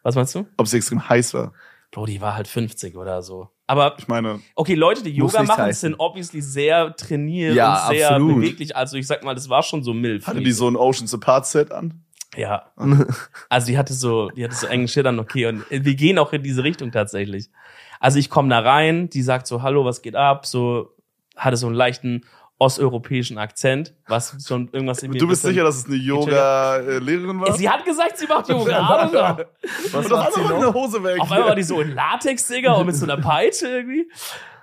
S2: Was meinst du?
S1: Ob es extrem heiß war.
S2: Bro, die war halt 50 oder so. Aber
S1: Ich meine,
S2: okay, Leute, die Yoga machen,
S3: heißen.
S2: sind obviously sehr trainiert
S3: Ja,
S2: und sehr
S3: absolut.
S2: beweglich. Also ich sag mal, das war schon so milf.
S1: hatte die so ein Oceans Apart Set an?
S2: Ja. Also die hatte so, die hatte so engen Schildern, okay. Und wir gehen auch in diese Richtung tatsächlich. Also ich komme da rein, die sagt so, hallo, was geht ab? So, hatte so einen leichten osteuropäischen Akzent, was schon irgendwas in mir
S1: Du bist sicher, dass es eine Yoga-Lehrerin war?
S2: Sie hat gesagt, sie macht Yoga.
S3: Was
S1: Und auf
S3: macht sie
S1: einmal
S3: noch?
S1: eine Hose weg.
S2: Auf einmal war die so in Latex, Digga, und mit so einer Peitsche irgendwie.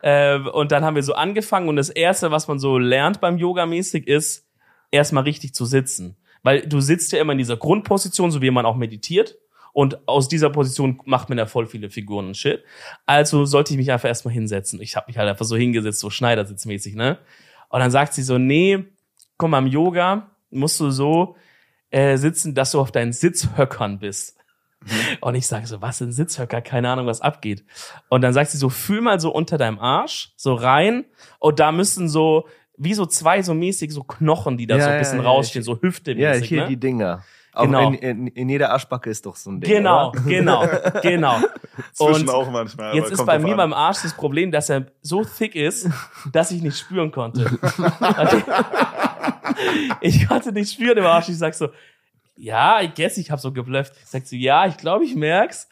S2: Ähm, und dann haben wir so angefangen und das erste, was man so lernt beim Yoga mäßig ist, erstmal richtig zu sitzen. Weil du sitzt ja immer in dieser Grundposition, so wie man auch meditiert. Und aus dieser Position macht man ja voll viele Figuren und Shit. Also sollte ich mich einfach erstmal hinsetzen. Ich habe mich halt einfach so hingesetzt, so Schneidersitzmäßig, ne? Und dann sagt sie so, nee, komm im Yoga, musst du so äh, sitzen, dass du auf deinen Sitzhöckern bist. Und ich sage so, was sind Sitzhöcker? Keine Ahnung, was abgeht. Und dann sagt sie so, fühl mal so unter deinem Arsch, so rein. Und da müssen so, wie so zwei so mäßig so Knochen, die da
S3: Ja,
S2: so ein bisschen
S3: ja,
S2: rausstehen,
S3: ich-
S2: so hüftemäßig.
S3: Ja, hier
S2: ne?
S3: die Dinger.
S2: Genau.
S3: in, in, in jeder Arschbacke ist doch so ein Ding.
S2: Genau,
S3: Oder?
S2: genau, genau.
S1: Zwischen
S2: Und
S1: auch manchmal.
S2: Jetzt ist bei mir
S1: an.
S2: beim Arsch das Problem, dass er so thick ist, dass ich nicht spüren konnte. ich konnte nicht spüren im Arsch. Ich sag so, ja, I guess, ich habe so geblufft. Sagt sie, ja, ich glaube, ich merk's.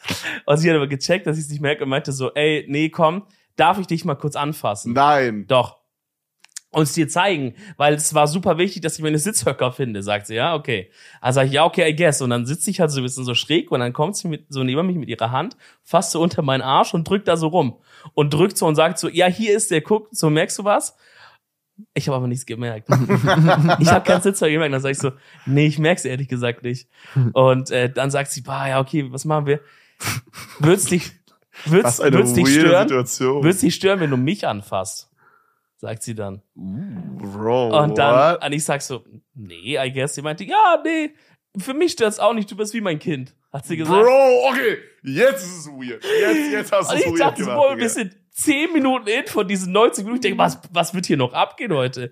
S2: Und sie hat aber gecheckt, dass ich es nicht merke und meinte so, ey, nee, komm, darf ich dich mal kurz anfassen?
S1: Nein.
S2: Doch. Und es dir zeigen, weil es war super wichtig, dass ich meine Sitzhöcker finde, sagt sie, ja, okay. Also sag ich, ja, okay, I guess. Und dann sitze ich halt so ein bisschen so schräg und dann kommt sie mit, so neben mich mit ihrer Hand, fasst so unter meinen Arsch und drückt da so rum. Und drückt so und sagt so, ja, hier ist der, guck, so merkst du was? Ich habe aber nichts gemerkt. ich habe keinen Sitzhöcker gemerkt. Dann sag ich so, nee, ich merk's ehrlich gesagt nicht. Und äh, dann sagt sie, bah, ja, okay, was machen wir? Würd's dich, würd's, würd's dich stören?
S1: Situation.
S2: Würd's dich stören, wenn du mich anfasst? Sagt sie dann.
S1: Bro,
S2: Und dann,
S1: what?
S2: und ich sag so, nee, I guess. Sie meinte, ja, nee, für mich stört's auch nicht, du bist wie mein Kind, hat sie gesagt.
S1: Bro, okay. Jetzt ist es weird. Jetzt, jetzt hast du es
S2: ich
S1: weird
S2: dachte, so,
S1: gemacht.
S2: boah, wir sind zehn Minuten in von diesen 90 Minuten. Ich denke, was, was wird hier noch abgehen heute?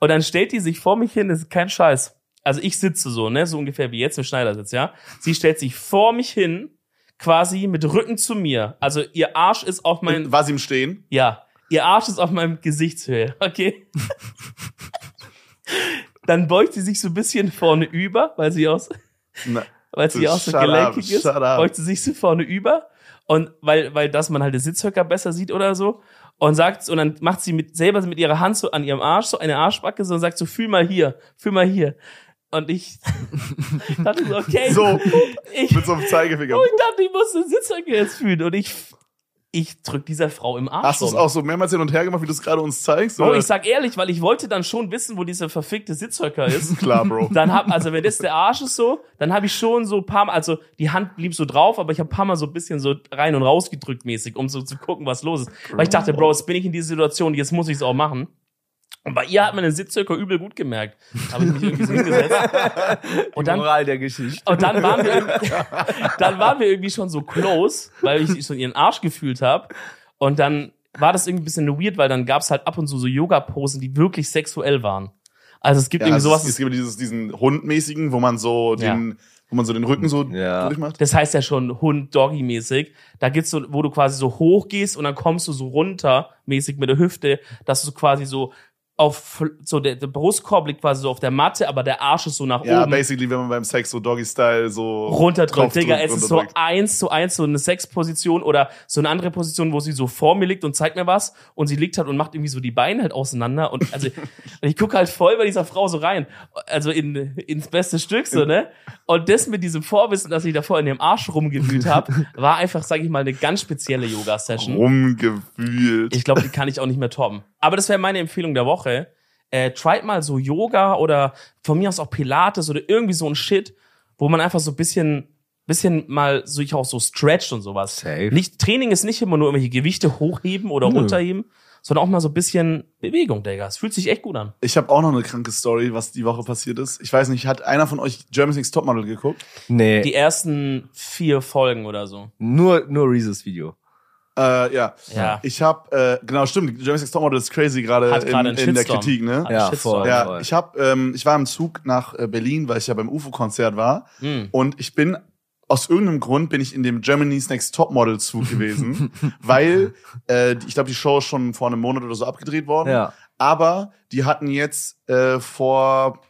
S2: Und dann stellt die sich vor mich hin, das ist kein Scheiß. Also ich sitze so, ne, so ungefähr wie jetzt im Schneidersitz, ja. Sie stellt sich vor mich hin, quasi mit Rücken zu mir. Also ihr Arsch ist auf meinem,
S1: War sie im Stehen?
S2: ja, ihr Arsch ist auf meinem Gesichtshöhe, okay? Dann beugt sie sich so ein bisschen vorne über, weil sie aus,
S1: Na,
S2: weil sie auch so gelenkig ist, beugt sie sich so vorne über und weil, weil das man halt den Sitzhöcker besser sieht oder so und sagt, und dann macht sie mit, selber mit ihrer Hand so an ihrem Arsch, so eine Arschbacke so und sagt so, fühl mal hier, fühl mal hier. Und ich dachte so, okay,
S1: So,
S2: ich,
S1: mit so einem Zeigefinger.
S2: und ich dachte, ich muss den Sitzhöcker jetzt fühlen und ich, ich drück dieser Frau im Arsch.
S1: Hast du es auch so mehrmals hin und her gemacht, wie du es gerade uns zeigst?
S2: Bro,
S1: oder?
S2: ich sag ehrlich, weil ich wollte dann schon wissen, wo dieser verfickte Sitzhöcker ist.
S1: Klar, Bro.
S2: Dann hab, also wenn das der Arsch ist so, dann habe ich schon so ein paar Mal, also die Hand blieb so drauf, aber ich habe ein paar Mal so ein bisschen so rein und raus gedrückt mäßig, um so zu gucken, was los ist. Weil ich dachte, Bro, jetzt bin ich in dieser Situation, jetzt muss ich es auch machen. Und bei ihr hat man den Sitzhöcker übel gut gemerkt. Da habe ich mich irgendwie so hingesetzt. Und dann,
S3: Moral der Geschichte.
S2: und dann waren wir, irgendwie- dann waren wir irgendwie schon so close, weil ich so ihren Arsch gefühlt habe. Und dann war das irgendwie ein bisschen weird, weil dann gab's halt ab und zu so Yoga-Posen, die wirklich sexuell waren. Also es gibt
S1: Ja,
S2: irgendwie
S1: es,
S2: sowas.
S1: es gibt dieses, diesen Hundmäßigen, wo man so den, wo man so den Rücken so
S3: Ja.
S1: durchmacht.
S2: Das heißt ja schon Hund-Doggy-mäßig. Da gibt's so, wo du quasi so hoch gehst und dann kommst du so runter, mäßig mit der Hüfte, dass du quasi so auf, so der, der Brustkorb liegt quasi so auf der Matte, aber der Arsch ist so nach
S1: Ja,
S2: oben
S1: basically, wenn man beim Sex so Doggy-Style so
S2: runterdrückt. Digga, es ist so eins zu eins so eine Sexposition oder so eine andere Position, wo sie so vor mir liegt und zeigt mir was und sie liegt halt und macht irgendwie so die Beine halt auseinander und also und ich gucke halt voll bei dieser Frau so rein, also in ins beste Stück so, ne? Und das mit diesem Vorwissen, dass ich davor in dem Arsch rumgewühlt habe, war einfach, sag ich mal, eine ganz spezielle Yoga Session.
S1: rumgewühlt.
S2: Ich glaube, die kann ich auch nicht mehr toppen. Aber das wäre meine Empfehlung der Woche. Äh, tried mal so Yoga oder von mir aus auch Pilates oder irgendwie so ein Shit, wo man einfach so ein bisschen, bisschen mal sich auch so stretcht und sowas.
S3: Safe.
S2: Nicht, Training ist nicht immer nur irgendwelche Gewichte hochheben oder
S3: Nö.
S2: runterheben, sondern auch mal so ein bisschen Bewegung, Digga. Es fühlt sich echt gut an.
S1: Ich habe auch noch eine kranke Story, was die Woche passiert ist. Ich weiß nicht, hat einer von euch Germany's Next Topmodel geguckt?
S3: Nee,
S2: Die ersten vier Folgen oder so.
S3: nur, nur Reeses Video.
S1: Äh, ja.
S2: Ja.
S1: Ich habe, äh, genau, stimmt, Germany's Next Topmodel ist crazy gerade in, in der. Kritik, ne?
S2: Hat
S3: Ja, voll.
S1: Ja, ich hab, ähm, ich war im Zug nach äh, Berlin, weil ich ja beim UFO-Konzert war.
S2: Mhm.
S1: Und ich bin, aus irgendeinem Grund bin ich in dem Germany's Next Topmodel Zug gewesen, weil äh, ich glaube, die Show ist schon vor einem Monat oder so abgedreht worden.
S3: Ja.
S1: Aber die hatten jetzt äh, vor,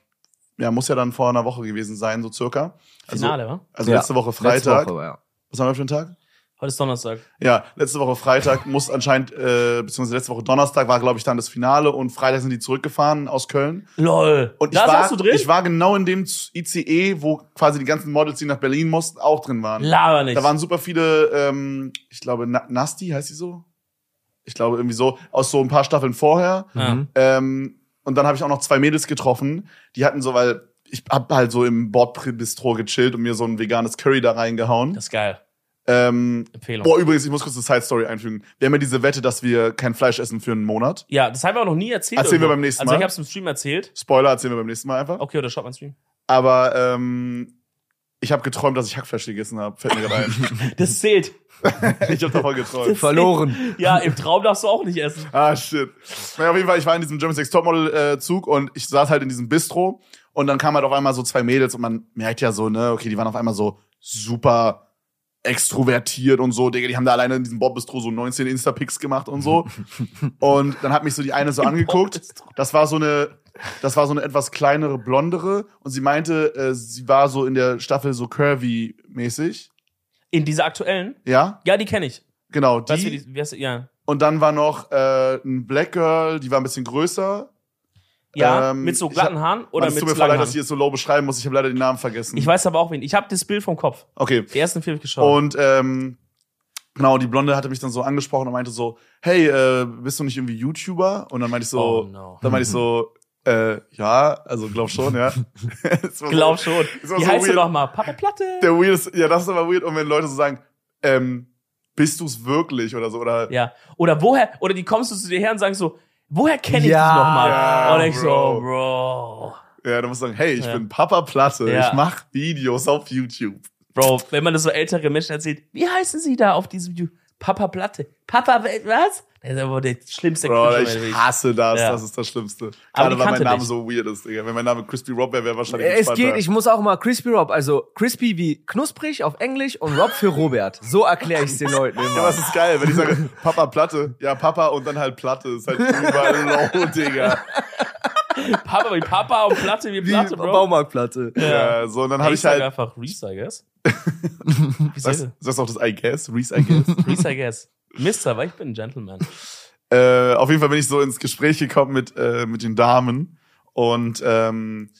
S1: ja, muss ja dann vor einer Woche gewesen sein, so circa. Also,
S2: Finale, wa?
S1: also
S3: Ja.
S1: letzte Woche Freitag.
S3: Letzte Woche, ja.
S1: Was haben wir für einen Tag?
S2: Heute ist Donnerstag.
S1: Ja, letzte Woche Freitag muss anscheinend, äh, beziehungsweise letzte Woche Donnerstag war, glaube ich, dann das Finale und Freitag sind die zurückgefahren aus Köln.
S2: Lol.
S1: Und ich
S2: da
S1: war,
S2: warst du drin?
S1: ich war genau in dem ICE, wo quasi die ganzen Models, die nach Berlin mussten, auch drin waren.
S2: Laber nicht.
S1: Da waren super viele, ähm, ich glaube, Na Nasti heißt sie so? Ich glaube irgendwie so, aus so ein paar Staffeln vorher.
S3: Mhm.
S1: Ähm, und dann habe ich auch noch zwei Mädels getroffen, die hatten so, weil ich hab halt so im Bordbistro gechillt und mir so ein veganes Curry da reingehauen.
S2: Das ist geil.
S1: Ähm,
S2: Empfehlung.
S1: boah, übrigens, ich muss kurz eine Side-Story einfügen. Wir haben ja diese Wette, dass wir kein Fleisch essen für einen Monat.
S2: Ja, das haben wir auch noch nie erzählt.
S1: Erzählen wir
S2: irgendwo.
S1: beim nächsten
S2: Also
S1: Mal.
S2: ich hab's im Stream erzählt.
S1: Spoiler erzählen wir beim nächsten Mal einfach.
S2: Okay, oder schaut mein Stream.
S1: Aber ähm, ich habe geträumt, dass ich Hackfleisch gegessen habe. Fällt mir gerade ein.
S2: Das zählt.
S1: ich habe davon geträumt.
S3: Verloren.
S2: Ja, im Traum darfst du auch nicht essen.
S1: Ah, shit. Naja, auf jeden Fall, ich war in diesem German Sex Topmodel äh, Zug und ich saß halt in diesem Bistro und dann kamen halt auf einmal so zwei Mädels und man merkt ja so, ne, okay, die waren auf einmal so super extrovertiert und so, Digga, die haben da alleine in diesem Bob-Bistro so 19 Insta-Pics gemacht und so. und dann hat mich so die eine so angeguckt. Das war so eine, das war so eine etwas kleinere, blondere und sie meinte, äh, sie war so in der Staffel so curvy-mäßig.
S2: In dieser aktuellen?
S1: Ja,
S2: Ja, die kenne ich.
S1: genau,
S2: Weißt du,
S1: die.
S2: wie die, wie heißt, die- ja.
S1: Und dann war noch äh, ein Black Girl, die war ein bisschen größer.
S2: Ja,
S1: Ähm,
S2: mit so glatten
S1: hab-
S2: Haaren oder
S1: Mann, es
S2: mit
S1: tut mir
S2: so
S1: leid, dass ich es so low beschreiben muss. Ich habe leider den Namen vergessen.
S2: Ich weiß aber auch wen. Ich habe das Bild vom Kopf.
S1: Okay.
S2: Die ersten vier geschaut.
S1: Und ähm, genau, die Blonde hatte mich dann so angesprochen und meinte so, hey, äh, bist du nicht irgendwie YouTuber? Und dann meinte ich so,
S2: Oh, no.
S1: dann meinte ich so, äh, ja, also glaub schon, ja. So-
S2: Glaub schon.
S1: war
S2: Wie
S1: so
S2: heißt du
S1: weird.
S2: noch mal? Papa Platte?
S1: Der weirdest, ja, das ist aber weird. Und wenn Leute so sagen, ähm, bist du's wirklich oder so, oder
S2: Ja. Oder woher, oder die kommst du zu dir her und sagst so, woher kenne ich
S3: Ja,
S2: dich nochmal?
S1: ja,
S2: und ich so,
S1: Bro.
S2: Bro.
S1: ja, du musst sagen, hey, ich
S2: Ja.
S1: bin Papa Platte,
S2: Ja.
S1: ich mach Videos auf YouTube.
S2: Bro, wenn man das so ältere Menschen erzählt, wie heißen sie da auf diesem Ju- Papa Platte? Papa, was? Das ist aber der schlimmste
S1: Bro, ich hasse das,
S2: Ja.
S1: das ist das Schlimmste.
S2: Aber
S1: Gerade weil mein Name
S2: dich.
S1: so weird ist, Digga. Wenn mein Name Crispy Rob wäre, wäre wahrscheinlich
S3: Es
S1: entspannter.
S3: geht, ich muss auch mal Crispy Rob, also Crispy wie knusprig auf Englisch und Rob für Robert. So erkläre ich es den Leuten
S1: Ja,
S3: immer.
S1: was ist geil, wenn ich sage, Papa Platte, ja Papa und dann halt Platte, ist halt überall low, Digga.
S2: Papa wie Papa und Platte wie Platte, Bro.
S3: Baumarktplatte.
S1: Ja, so, und dann habe
S2: ich
S1: halt,
S2: einfach Reese, I guess. Wie
S1: sagst, sagst du auch das I guess, Reese I guess.
S2: Reese, I guess. Mister, weil ich bin ein Gentleman.
S1: äh, auf jeden Fall bin ich so ins Gespräch gekommen mit, äh, mit den Damen und ähm,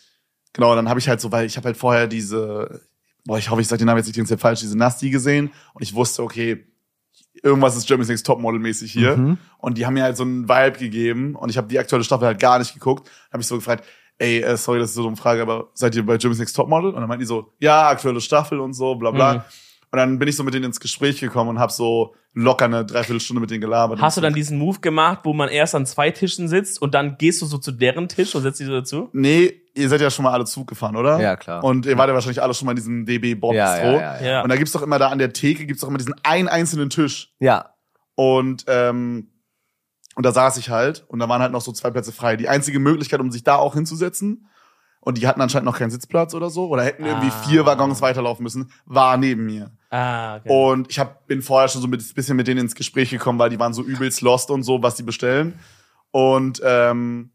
S1: genau, dann habe ich halt so, weil ich habe halt vorher diese, boah, ich hoffe, ich sage den Namen jetzt nicht Zeit falsch, diese Nasti gesehen und ich wusste, okay, irgendwas ist Germany's Next Topmodel mäßig hier
S3: Mhm.
S1: und die haben mir halt so einen Vibe gegeben und ich habe die aktuelle Staffel halt gar nicht geguckt, habe ich so gefragt, ey, äh, sorry, das ist so eine Frage, aber seid ihr bei Germany's Next Topmodel? Und dann meinten die so, ja, aktuelle Staffel und so, bla bla.
S2: Mhm.
S1: Und dann bin ich so mit denen ins Gespräch gekommen und habe so locker eine Dreiviertelstunde mit denen gelabert.
S2: Hast du dann diesen Move gemacht, wo man erst an zwei Tischen sitzt und dann gehst du so zu deren Tisch und setzt dich so dazu?
S1: Nee, ihr seid ja schon mal alle Zug gefahren, oder?
S3: Ja, klar.
S1: Und ihr wart ja wahrscheinlich alle schon mal in diesem DB Bob
S3: ja, ja, ja. Ja.
S1: Und da gibt's doch immer da an der Theke gibt's doch immer diesen einen einzelnen Tisch.
S3: Ja.
S1: Und ähm, und da saß ich halt und da waren halt noch so zwei Plätze frei. Die einzige Möglichkeit, um sich da auch hinzusetzen, und die hatten anscheinend noch keinen Sitzplatz oder so, oder hätten irgendwie
S2: Ah.
S1: vier Waggons weiterlaufen müssen, war neben mir.
S2: Ah, okay.
S1: Und ich hab, bin vorher schon so ein bisschen mit denen ins Gespräch gekommen, weil die waren so übelst lost und so, was die bestellen. Und ähm,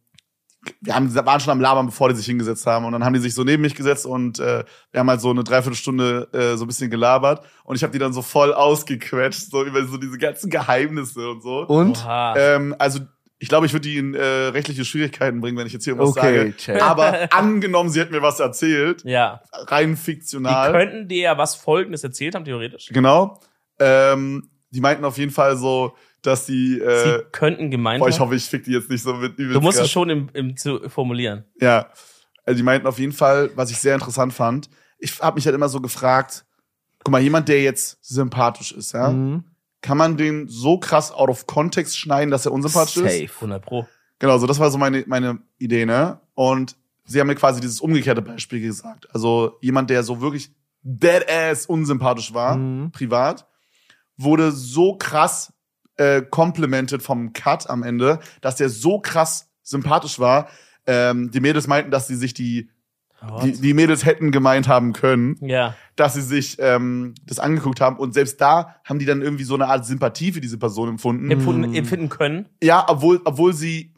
S1: wir haben, waren schon am Labern, bevor die sich hingesetzt haben. Und dann haben die sich so neben mich gesetzt und äh, wir haben halt so eine Dreiviertelstunde äh, so ein bisschen gelabert. Und ich habe die dann so voll ausgequetscht, so über so diese ganzen Geheimnisse und so.
S3: Und?
S1: Ähm, also ich glaube, ich würde die in äh, rechtliche Schwierigkeiten bringen, wenn ich jetzt hier was
S3: Okay,
S1: sage.
S3: check.
S1: Aber angenommen, sie hätten mir was erzählt,
S2: ja.
S1: rein
S2: Die
S1: fiktional.
S2: könnten dir ja was Folgendes erzählt haben, theoretisch.
S1: Genau. Ähm, die meinten auf jeden Fall so, dass die,
S2: Sie
S1: äh,
S2: könnten gemeint
S1: boah, ich hoffe, ich fick die jetzt nicht so mit
S2: Du musst es
S1: krass.
S2: schon im, im zu formulieren.
S1: Ja. Also die meinten auf jeden Fall, was ich sehr interessant fand. Ich habe mich halt immer so gefragt, guck mal, jemand, der jetzt sympathisch ist, ja,
S3: Mhm.
S1: Kann man den so krass out of context schneiden, dass er unsympathisch ist?
S3: Safe.
S2: 100 Pro.
S1: Genau, so das war so meine, meine Idee, ne? Und sie haben mir quasi dieses umgekehrte Beispiel gesagt. Also jemand, der so wirklich deadass unsympathisch war,
S3: Mhm.
S1: privat, wurde so krass äh, complimented vom Cut am Ende, dass der so krass sympathisch war. Ähm, die Mädels meinten, dass sie sich die, die, die Mädels hätten gemeint haben können,
S2: Ja.
S1: dass sie sich ähm, das angeguckt haben und selbst da haben die dann irgendwie so eine Art Sympathie für diese Person empfunden.
S2: Empfunden, empfinden können.
S1: Ja, obwohl, obwohl sie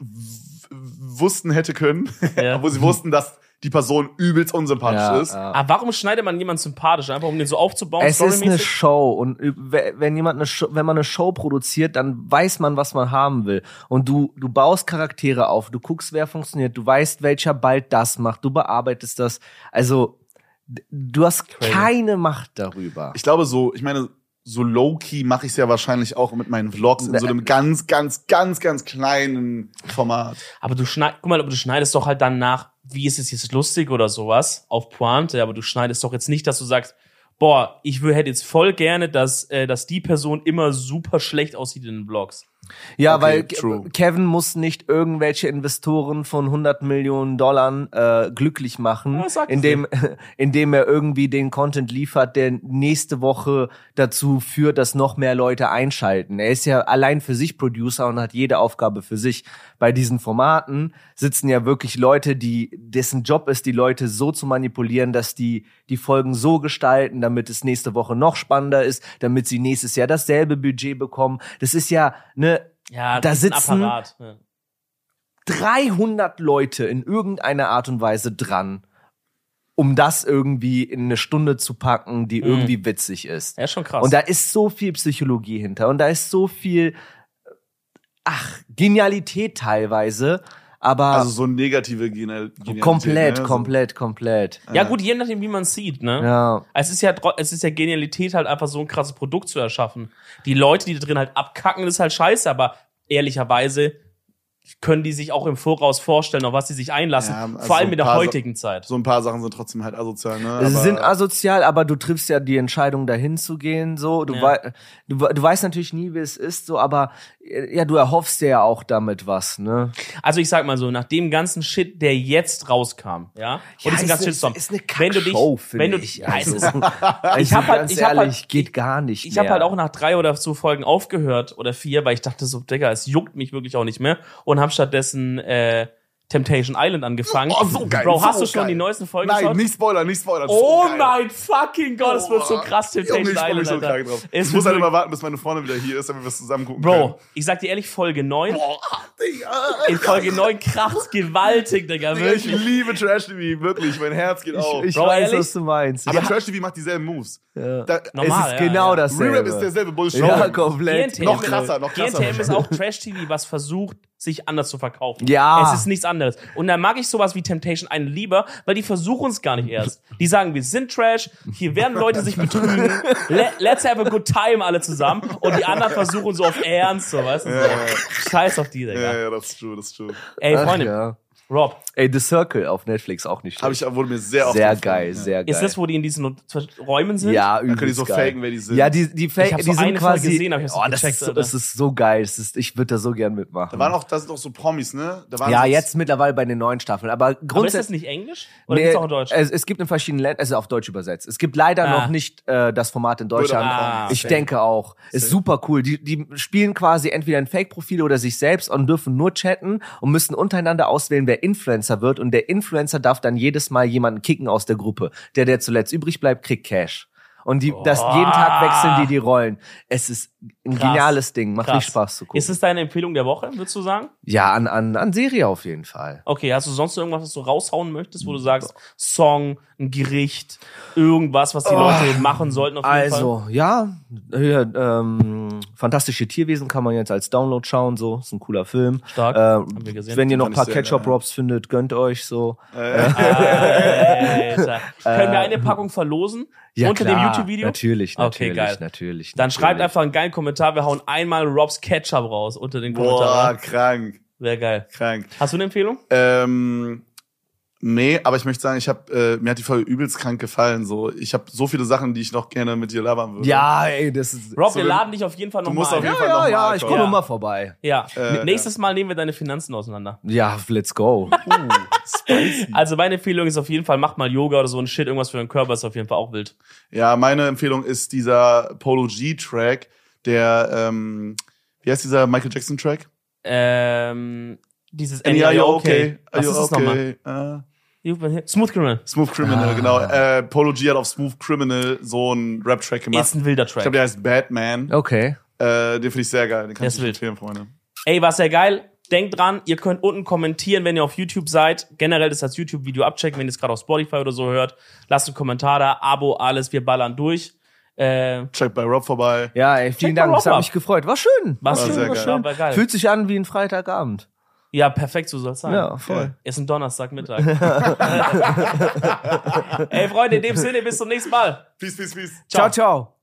S1: wussten hätte können,
S2: Ja.
S1: obwohl sie wussten, dass die Person übelst unsympathisch
S3: Ja,
S1: ist.
S3: ja.
S2: Aber warum schneidet man jemanden sympathisch? Einfach um den so aufzubauen,
S3: Es ist eine? Show und wenn jemand eine Show, wenn man eine Show produziert, dann weiß man, was man haben will. Und du, du baust Charaktere auf, du guckst, wer funktioniert, du weißt, welcher bald das macht, du bearbeitest das. Also, du hast
S2: Crazy.
S3: keine Macht darüber.
S1: Ich glaube so, ich meine, so low-key mache ich es ja wahrscheinlich auch mit meinen Vlogs in so einem ganz, ganz, ganz, ganz kleinen Format.
S2: Aber du schneidest, guck mal, aber du schneidest doch halt dann nach, wie ist es jetzt lustig oder sowas, auf Pointe, aber du schneidest doch jetzt nicht, dass du sagst, boah, ich hätte jetzt voll gerne, dass, äh, dass die Person immer super schlecht aussieht in den Vlogs.
S3: Ja,
S1: Okay,
S3: weil
S1: true.
S3: Ke- Kevin muss nicht irgendwelche Investoren von 100 Millionen Dollar äh, glücklich machen,
S2: Ja,
S3: indem, indem er irgendwie den Content liefert, der nächste Woche dazu führt, dass noch mehr Leute einschalten. Er ist ja allein für sich Producer und hat jede Aufgabe für sich. Bei diesen Formaten sitzen ja wirklich Leute, die dessen Job ist, die Leute so zu manipulieren, dass die die Folgen so gestalten, damit es nächste Woche noch spannender ist, damit sie nächstes Jahr dasselbe Budget bekommen. Das ist ja ne
S2: Ja,
S3: Da sitzen-
S2: Apparat. Ja.
S3: 300 Leute in irgendeiner Art und Weise dran, um das irgendwie in eine Stunde zu packen, die irgendwie witzig ist.
S2: Ja, schon krass.
S3: Und da ist so viel Psychologie hinter und da ist so viel, ach, Genialität teilweise, aber
S1: Also so negative Genial Genialität,
S3: komplett,
S1: ne? So-
S3: komplett, komplett.
S2: ja, gut, je nachdem, wie man sieht, ne?
S3: Ja.
S2: Es ist ja, es ist ja Genialität, halt einfach so ein krasses Produkt zu erschaffen. Die Leute, die da drin halt abkacken, das ist halt scheiße, aber ehrlicherweise, können die sich auch im Voraus vorstellen, auf was sie sich einlassen.
S1: Ja, also
S2: Vor allem
S1: ein
S2: in der
S1: Sa-
S2: heutigen Zeit.
S1: So ein paar Sachen sind trotzdem halt asozial, ne?
S3: Sie
S1: Aber-
S3: sind asozial, aber du triffst ja die Entscheidung, dahin zu gehen. So, du,
S2: Ja.
S3: wei du, du weißt natürlich nie, wie es ist, so, aber ja, du erhoffst dir ja auch damit was, ne?
S2: Also ich sag mal so, nach dem ganzen Shit, der jetzt rauskam, ja, und
S3: Ja,
S2: diesem
S3: ist
S2: ganzen Shitstorm,
S3: ist eine
S2: wenn du dich, wenn du,
S3: ich.
S2: ja, es
S3: Also,
S2: ist,
S3: Also,
S2: ich hab halt- ich hab halt-
S3: geht gar nicht
S2: ich habe halt auch nach drei oder so Folgen aufgehört oder vier, weil ich dachte so, Digga, es juckt mich wirklich auch nicht mehr und habe stattdessen äh, Temptation Island angefangen.
S1: Oh, so geil,
S2: Bro, hast
S1: so
S2: du schon
S1: geil.
S2: die neuesten Folgen
S1: Nein,
S2: geschaut?
S1: nicht spoilern, nicht spoilern.
S2: Oh
S1: so geil.
S2: mein fucking Gott, es wird so krass,
S1: Junge,
S2: Temptation
S1: ich freu mich
S2: Island,
S1: so
S2: Alter.
S1: krank drauf.
S2: Es
S1: Ich muss halt immer warten, bis meine Freundin wieder hier ist, damit wir es zusammen gucken
S2: Bro,
S1: können.
S2: ich sag dir ehrlich, Folge 9,
S1: Boah, Digga.
S2: in Folge 9 kracht's gewaltig, Digga,
S1: Digga, ich
S2: wirklich.
S1: liebe Trash TV, wirklich. Mein Herz geht auf.
S3: ich
S2: Bro,
S3: weiß,
S2: ehrlich?
S3: was du meinst.
S1: Aber
S3: ja,
S1: Trash TV macht dieselben Moves.
S3: ja.
S1: Da,
S2: Normal,
S3: es ist
S2: ja,
S3: genau
S2: ja.
S3: dasselbe.
S1: Rerap ist derselbe Bullshit.
S3: Ja, komplett.
S1: Noch krasser, noch krasser
S2: GNTM ist auch Trash-TV, was versucht, sich anders zu verkaufen.
S3: Ja.
S2: Es ist nichts anderes. Und da mag ich sowas wie Temptation einen lieber, weil die versuchen es gar nicht erst. Die sagen, wir sind Trash, hier werden Leute sich betrügen, le let's have a good time alle zusammen. Und die anderen versuchen so auf Ernst, so, weißt du? So. Scheiß auf die, Digga.
S1: Ja, ja, das ist true, das ist true.
S2: Ey,
S3: Ach,
S2: Freunde,
S3: ja.
S2: Rob,
S3: Ey, The Circle auf Netflix auch nicht
S1: Hab
S3: schlecht.
S1: ich, wurde mir sehr oft
S3: sehr
S1: empfohlen.
S3: geil, sehr geil.
S2: ist das, wo die in diesen Räumen sind?
S3: ja,
S1: Da können die
S3: übelst
S1: so
S3: geil.
S1: faken, wer die sind.
S3: Ja, die, die, Fake,
S2: Ich hab
S3: die
S2: so
S3: sind
S2: eine Folge
S3: quasi.
S2: gesehen, aber ich hab's
S3: oh,
S2: nicht
S3: das,
S2: gecheckt,
S3: ist so,
S2: Alter.
S3: das ist so geil. Das ist, ich würde da so gern mitmachen.
S1: Da waren auch, da sind auch so Promis, ne? Da waren
S3: ja,
S1: so,
S3: jetzt mittlerweile bei den neuen Staffeln. Aber
S2: Aber ist das
S3: grundsätzlich.
S2: nicht Englisch? Oder
S3: Nee,
S2: gibt's auch in Deutsch?
S3: Es, es gibt in verschiedenen Ländern, also auf Deutsch übersetzt. Es gibt leider
S2: Ah.
S3: noch nicht äh, das Format in Deutschland.
S2: Ah,
S3: ich
S2: okay.
S3: denke auch. Ist super cool. Die, die spielen quasi entweder ein Fake-Profil oder sich selbst und dürfen nur chatten und müssen untereinander auswählen, wer Influencer wird. Und der Influencer darf dann jedes Mal jemanden kicken aus der Gruppe. Der, der zuletzt übrig bleibt, kriegt Cash. Und die, das, jeden Tag wechseln die die Rollen. Es ist ein
S2: Krass.
S3: geniales Ding. Macht
S2: Krass.
S3: richtig Spaß zu gucken.
S2: Ist es deine Empfehlung der Woche, würdest du sagen?
S3: ja, an, an, an Serie auf jeden Fall.
S2: Okay, hast du sonst noch irgendwas, was du raushauen möchtest, wo du sagst, Song, ein Gericht, irgendwas, was die Leute machen sollten auf jeden Fall?
S3: Also, ja, hier, ähm, Fantastische Tierwesen kann man jetzt als Download schauen, so, ist ein cooler Film.
S2: Stark,
S3: Äh,
S2: haben wir gesehen.
S3: wenn ihr noch ein paar
S1: ich sehr
S3: Ketchup
S1: geil.
S3: Robs findet, gönnt euch so.
S2: Alter. Können wir eine Packung verlosen? unter dem YouTube-Video?
S3: Natürlich,
S2: Okay,
S3: natürlich,
S2: geil.
S3: natürlich.
S2: Dann
S3: natürlich.
S2: schreibt einfach einen geilen Kommentar. Wir hauen einmal Robs Ketchup raus unter den
S1: Boah,
S2: Kommentaren.
S1: krank,
S2: Wäre geil.
S1: krank.
S2: Hast du eine Empfehlung?
S1: Ähm, nee, aber ich möchte sagen, ich hab, äh, mir hat die Folge übelst krank gefallen. So, ich habe so viele Sachen, die ich noch gerne mit dir labern würde.
S3: Ja, ey, das ist.
S2: Rob,
S1: So,
S2: wir laden dich auf jeden Fall
S1: Du
S2: nochmal
S1: musst auf jeden
S3: ja,
S1: Fall
S3: ja,
S1: noch
S3: ja,
S1: mal
S3: ich komme
S2: Ja.
S3: mal vorbei.
S2: Ja,
S1: Äh,
S2: nächstes Mal nehmen wir deine Finanzen auseinander.
S3: Ja, let's go.
S1: Spicy.
S2: Also meine Empfehlung ist auf jeden Fall, mach mal Yoga oder so ein Shit, irgendwas für den Körper ist auf jeden Fall auch wild.
S1: Ja, meine Empfehlung ist dieser Polo G-Track, der, ähm, wie heißt dieser Michael Jackson-Track?
S2: Ähm, dieses
S1: Any, are you okay? Are
S2: Was
S1: you
S2: ist das nochmal?
S1: okay?
S2: Here. Smooth Criminal.
S1: Smooth Criminal,
S3: Ah.
S1: genau. Äh, Polo G hat auf Smooth Criminal so einen Rap-Track gemacht.
S2: Ist ein wilder
S1: ich glaube,
S2: Track.
S1: der heißt Batman.
S3: Okay.
S1: Äh, den finde ich sehr geil. Den kann
S2: Der
S1: ich
S2: ist
S1: euch
S2: wild.
S1: empfehlen, Freunde.
S2: Ey, war sehr geil. Denkt dran, ihr könnt unten kommentieren, wenn ihr auf YouTube seid. Generell das als YouTube-Video abchecken, wenn ihr es gerade auf Spotify oder so hört. Lasst einen Kommentar da, Abo, alles, wir ballern durch. Äh,
S1: Check bei Rob vorbei.
S3: Ja, ey, vielen
S2: mal
S3: Dank. Es
S2: Rob
S3: hat
S2: ab.
S3: mich gefreut. War schön.
S2: war
S1: War
S2: schön,
S1: sehr
S2: war
S1: geil.
S2: schön, war geil.
S3: Fühlt sich an wie ein Freitagabend.
S2: ja, perfekt, so soll es sein.
S3: Ja, voll.
S2: Ist ein Donnerstagmittag. Ey, Freunde, in dem Sinne, bis zum nächsten Mal.
S1: Peace, peace, peace.
S3: ciao. ciao.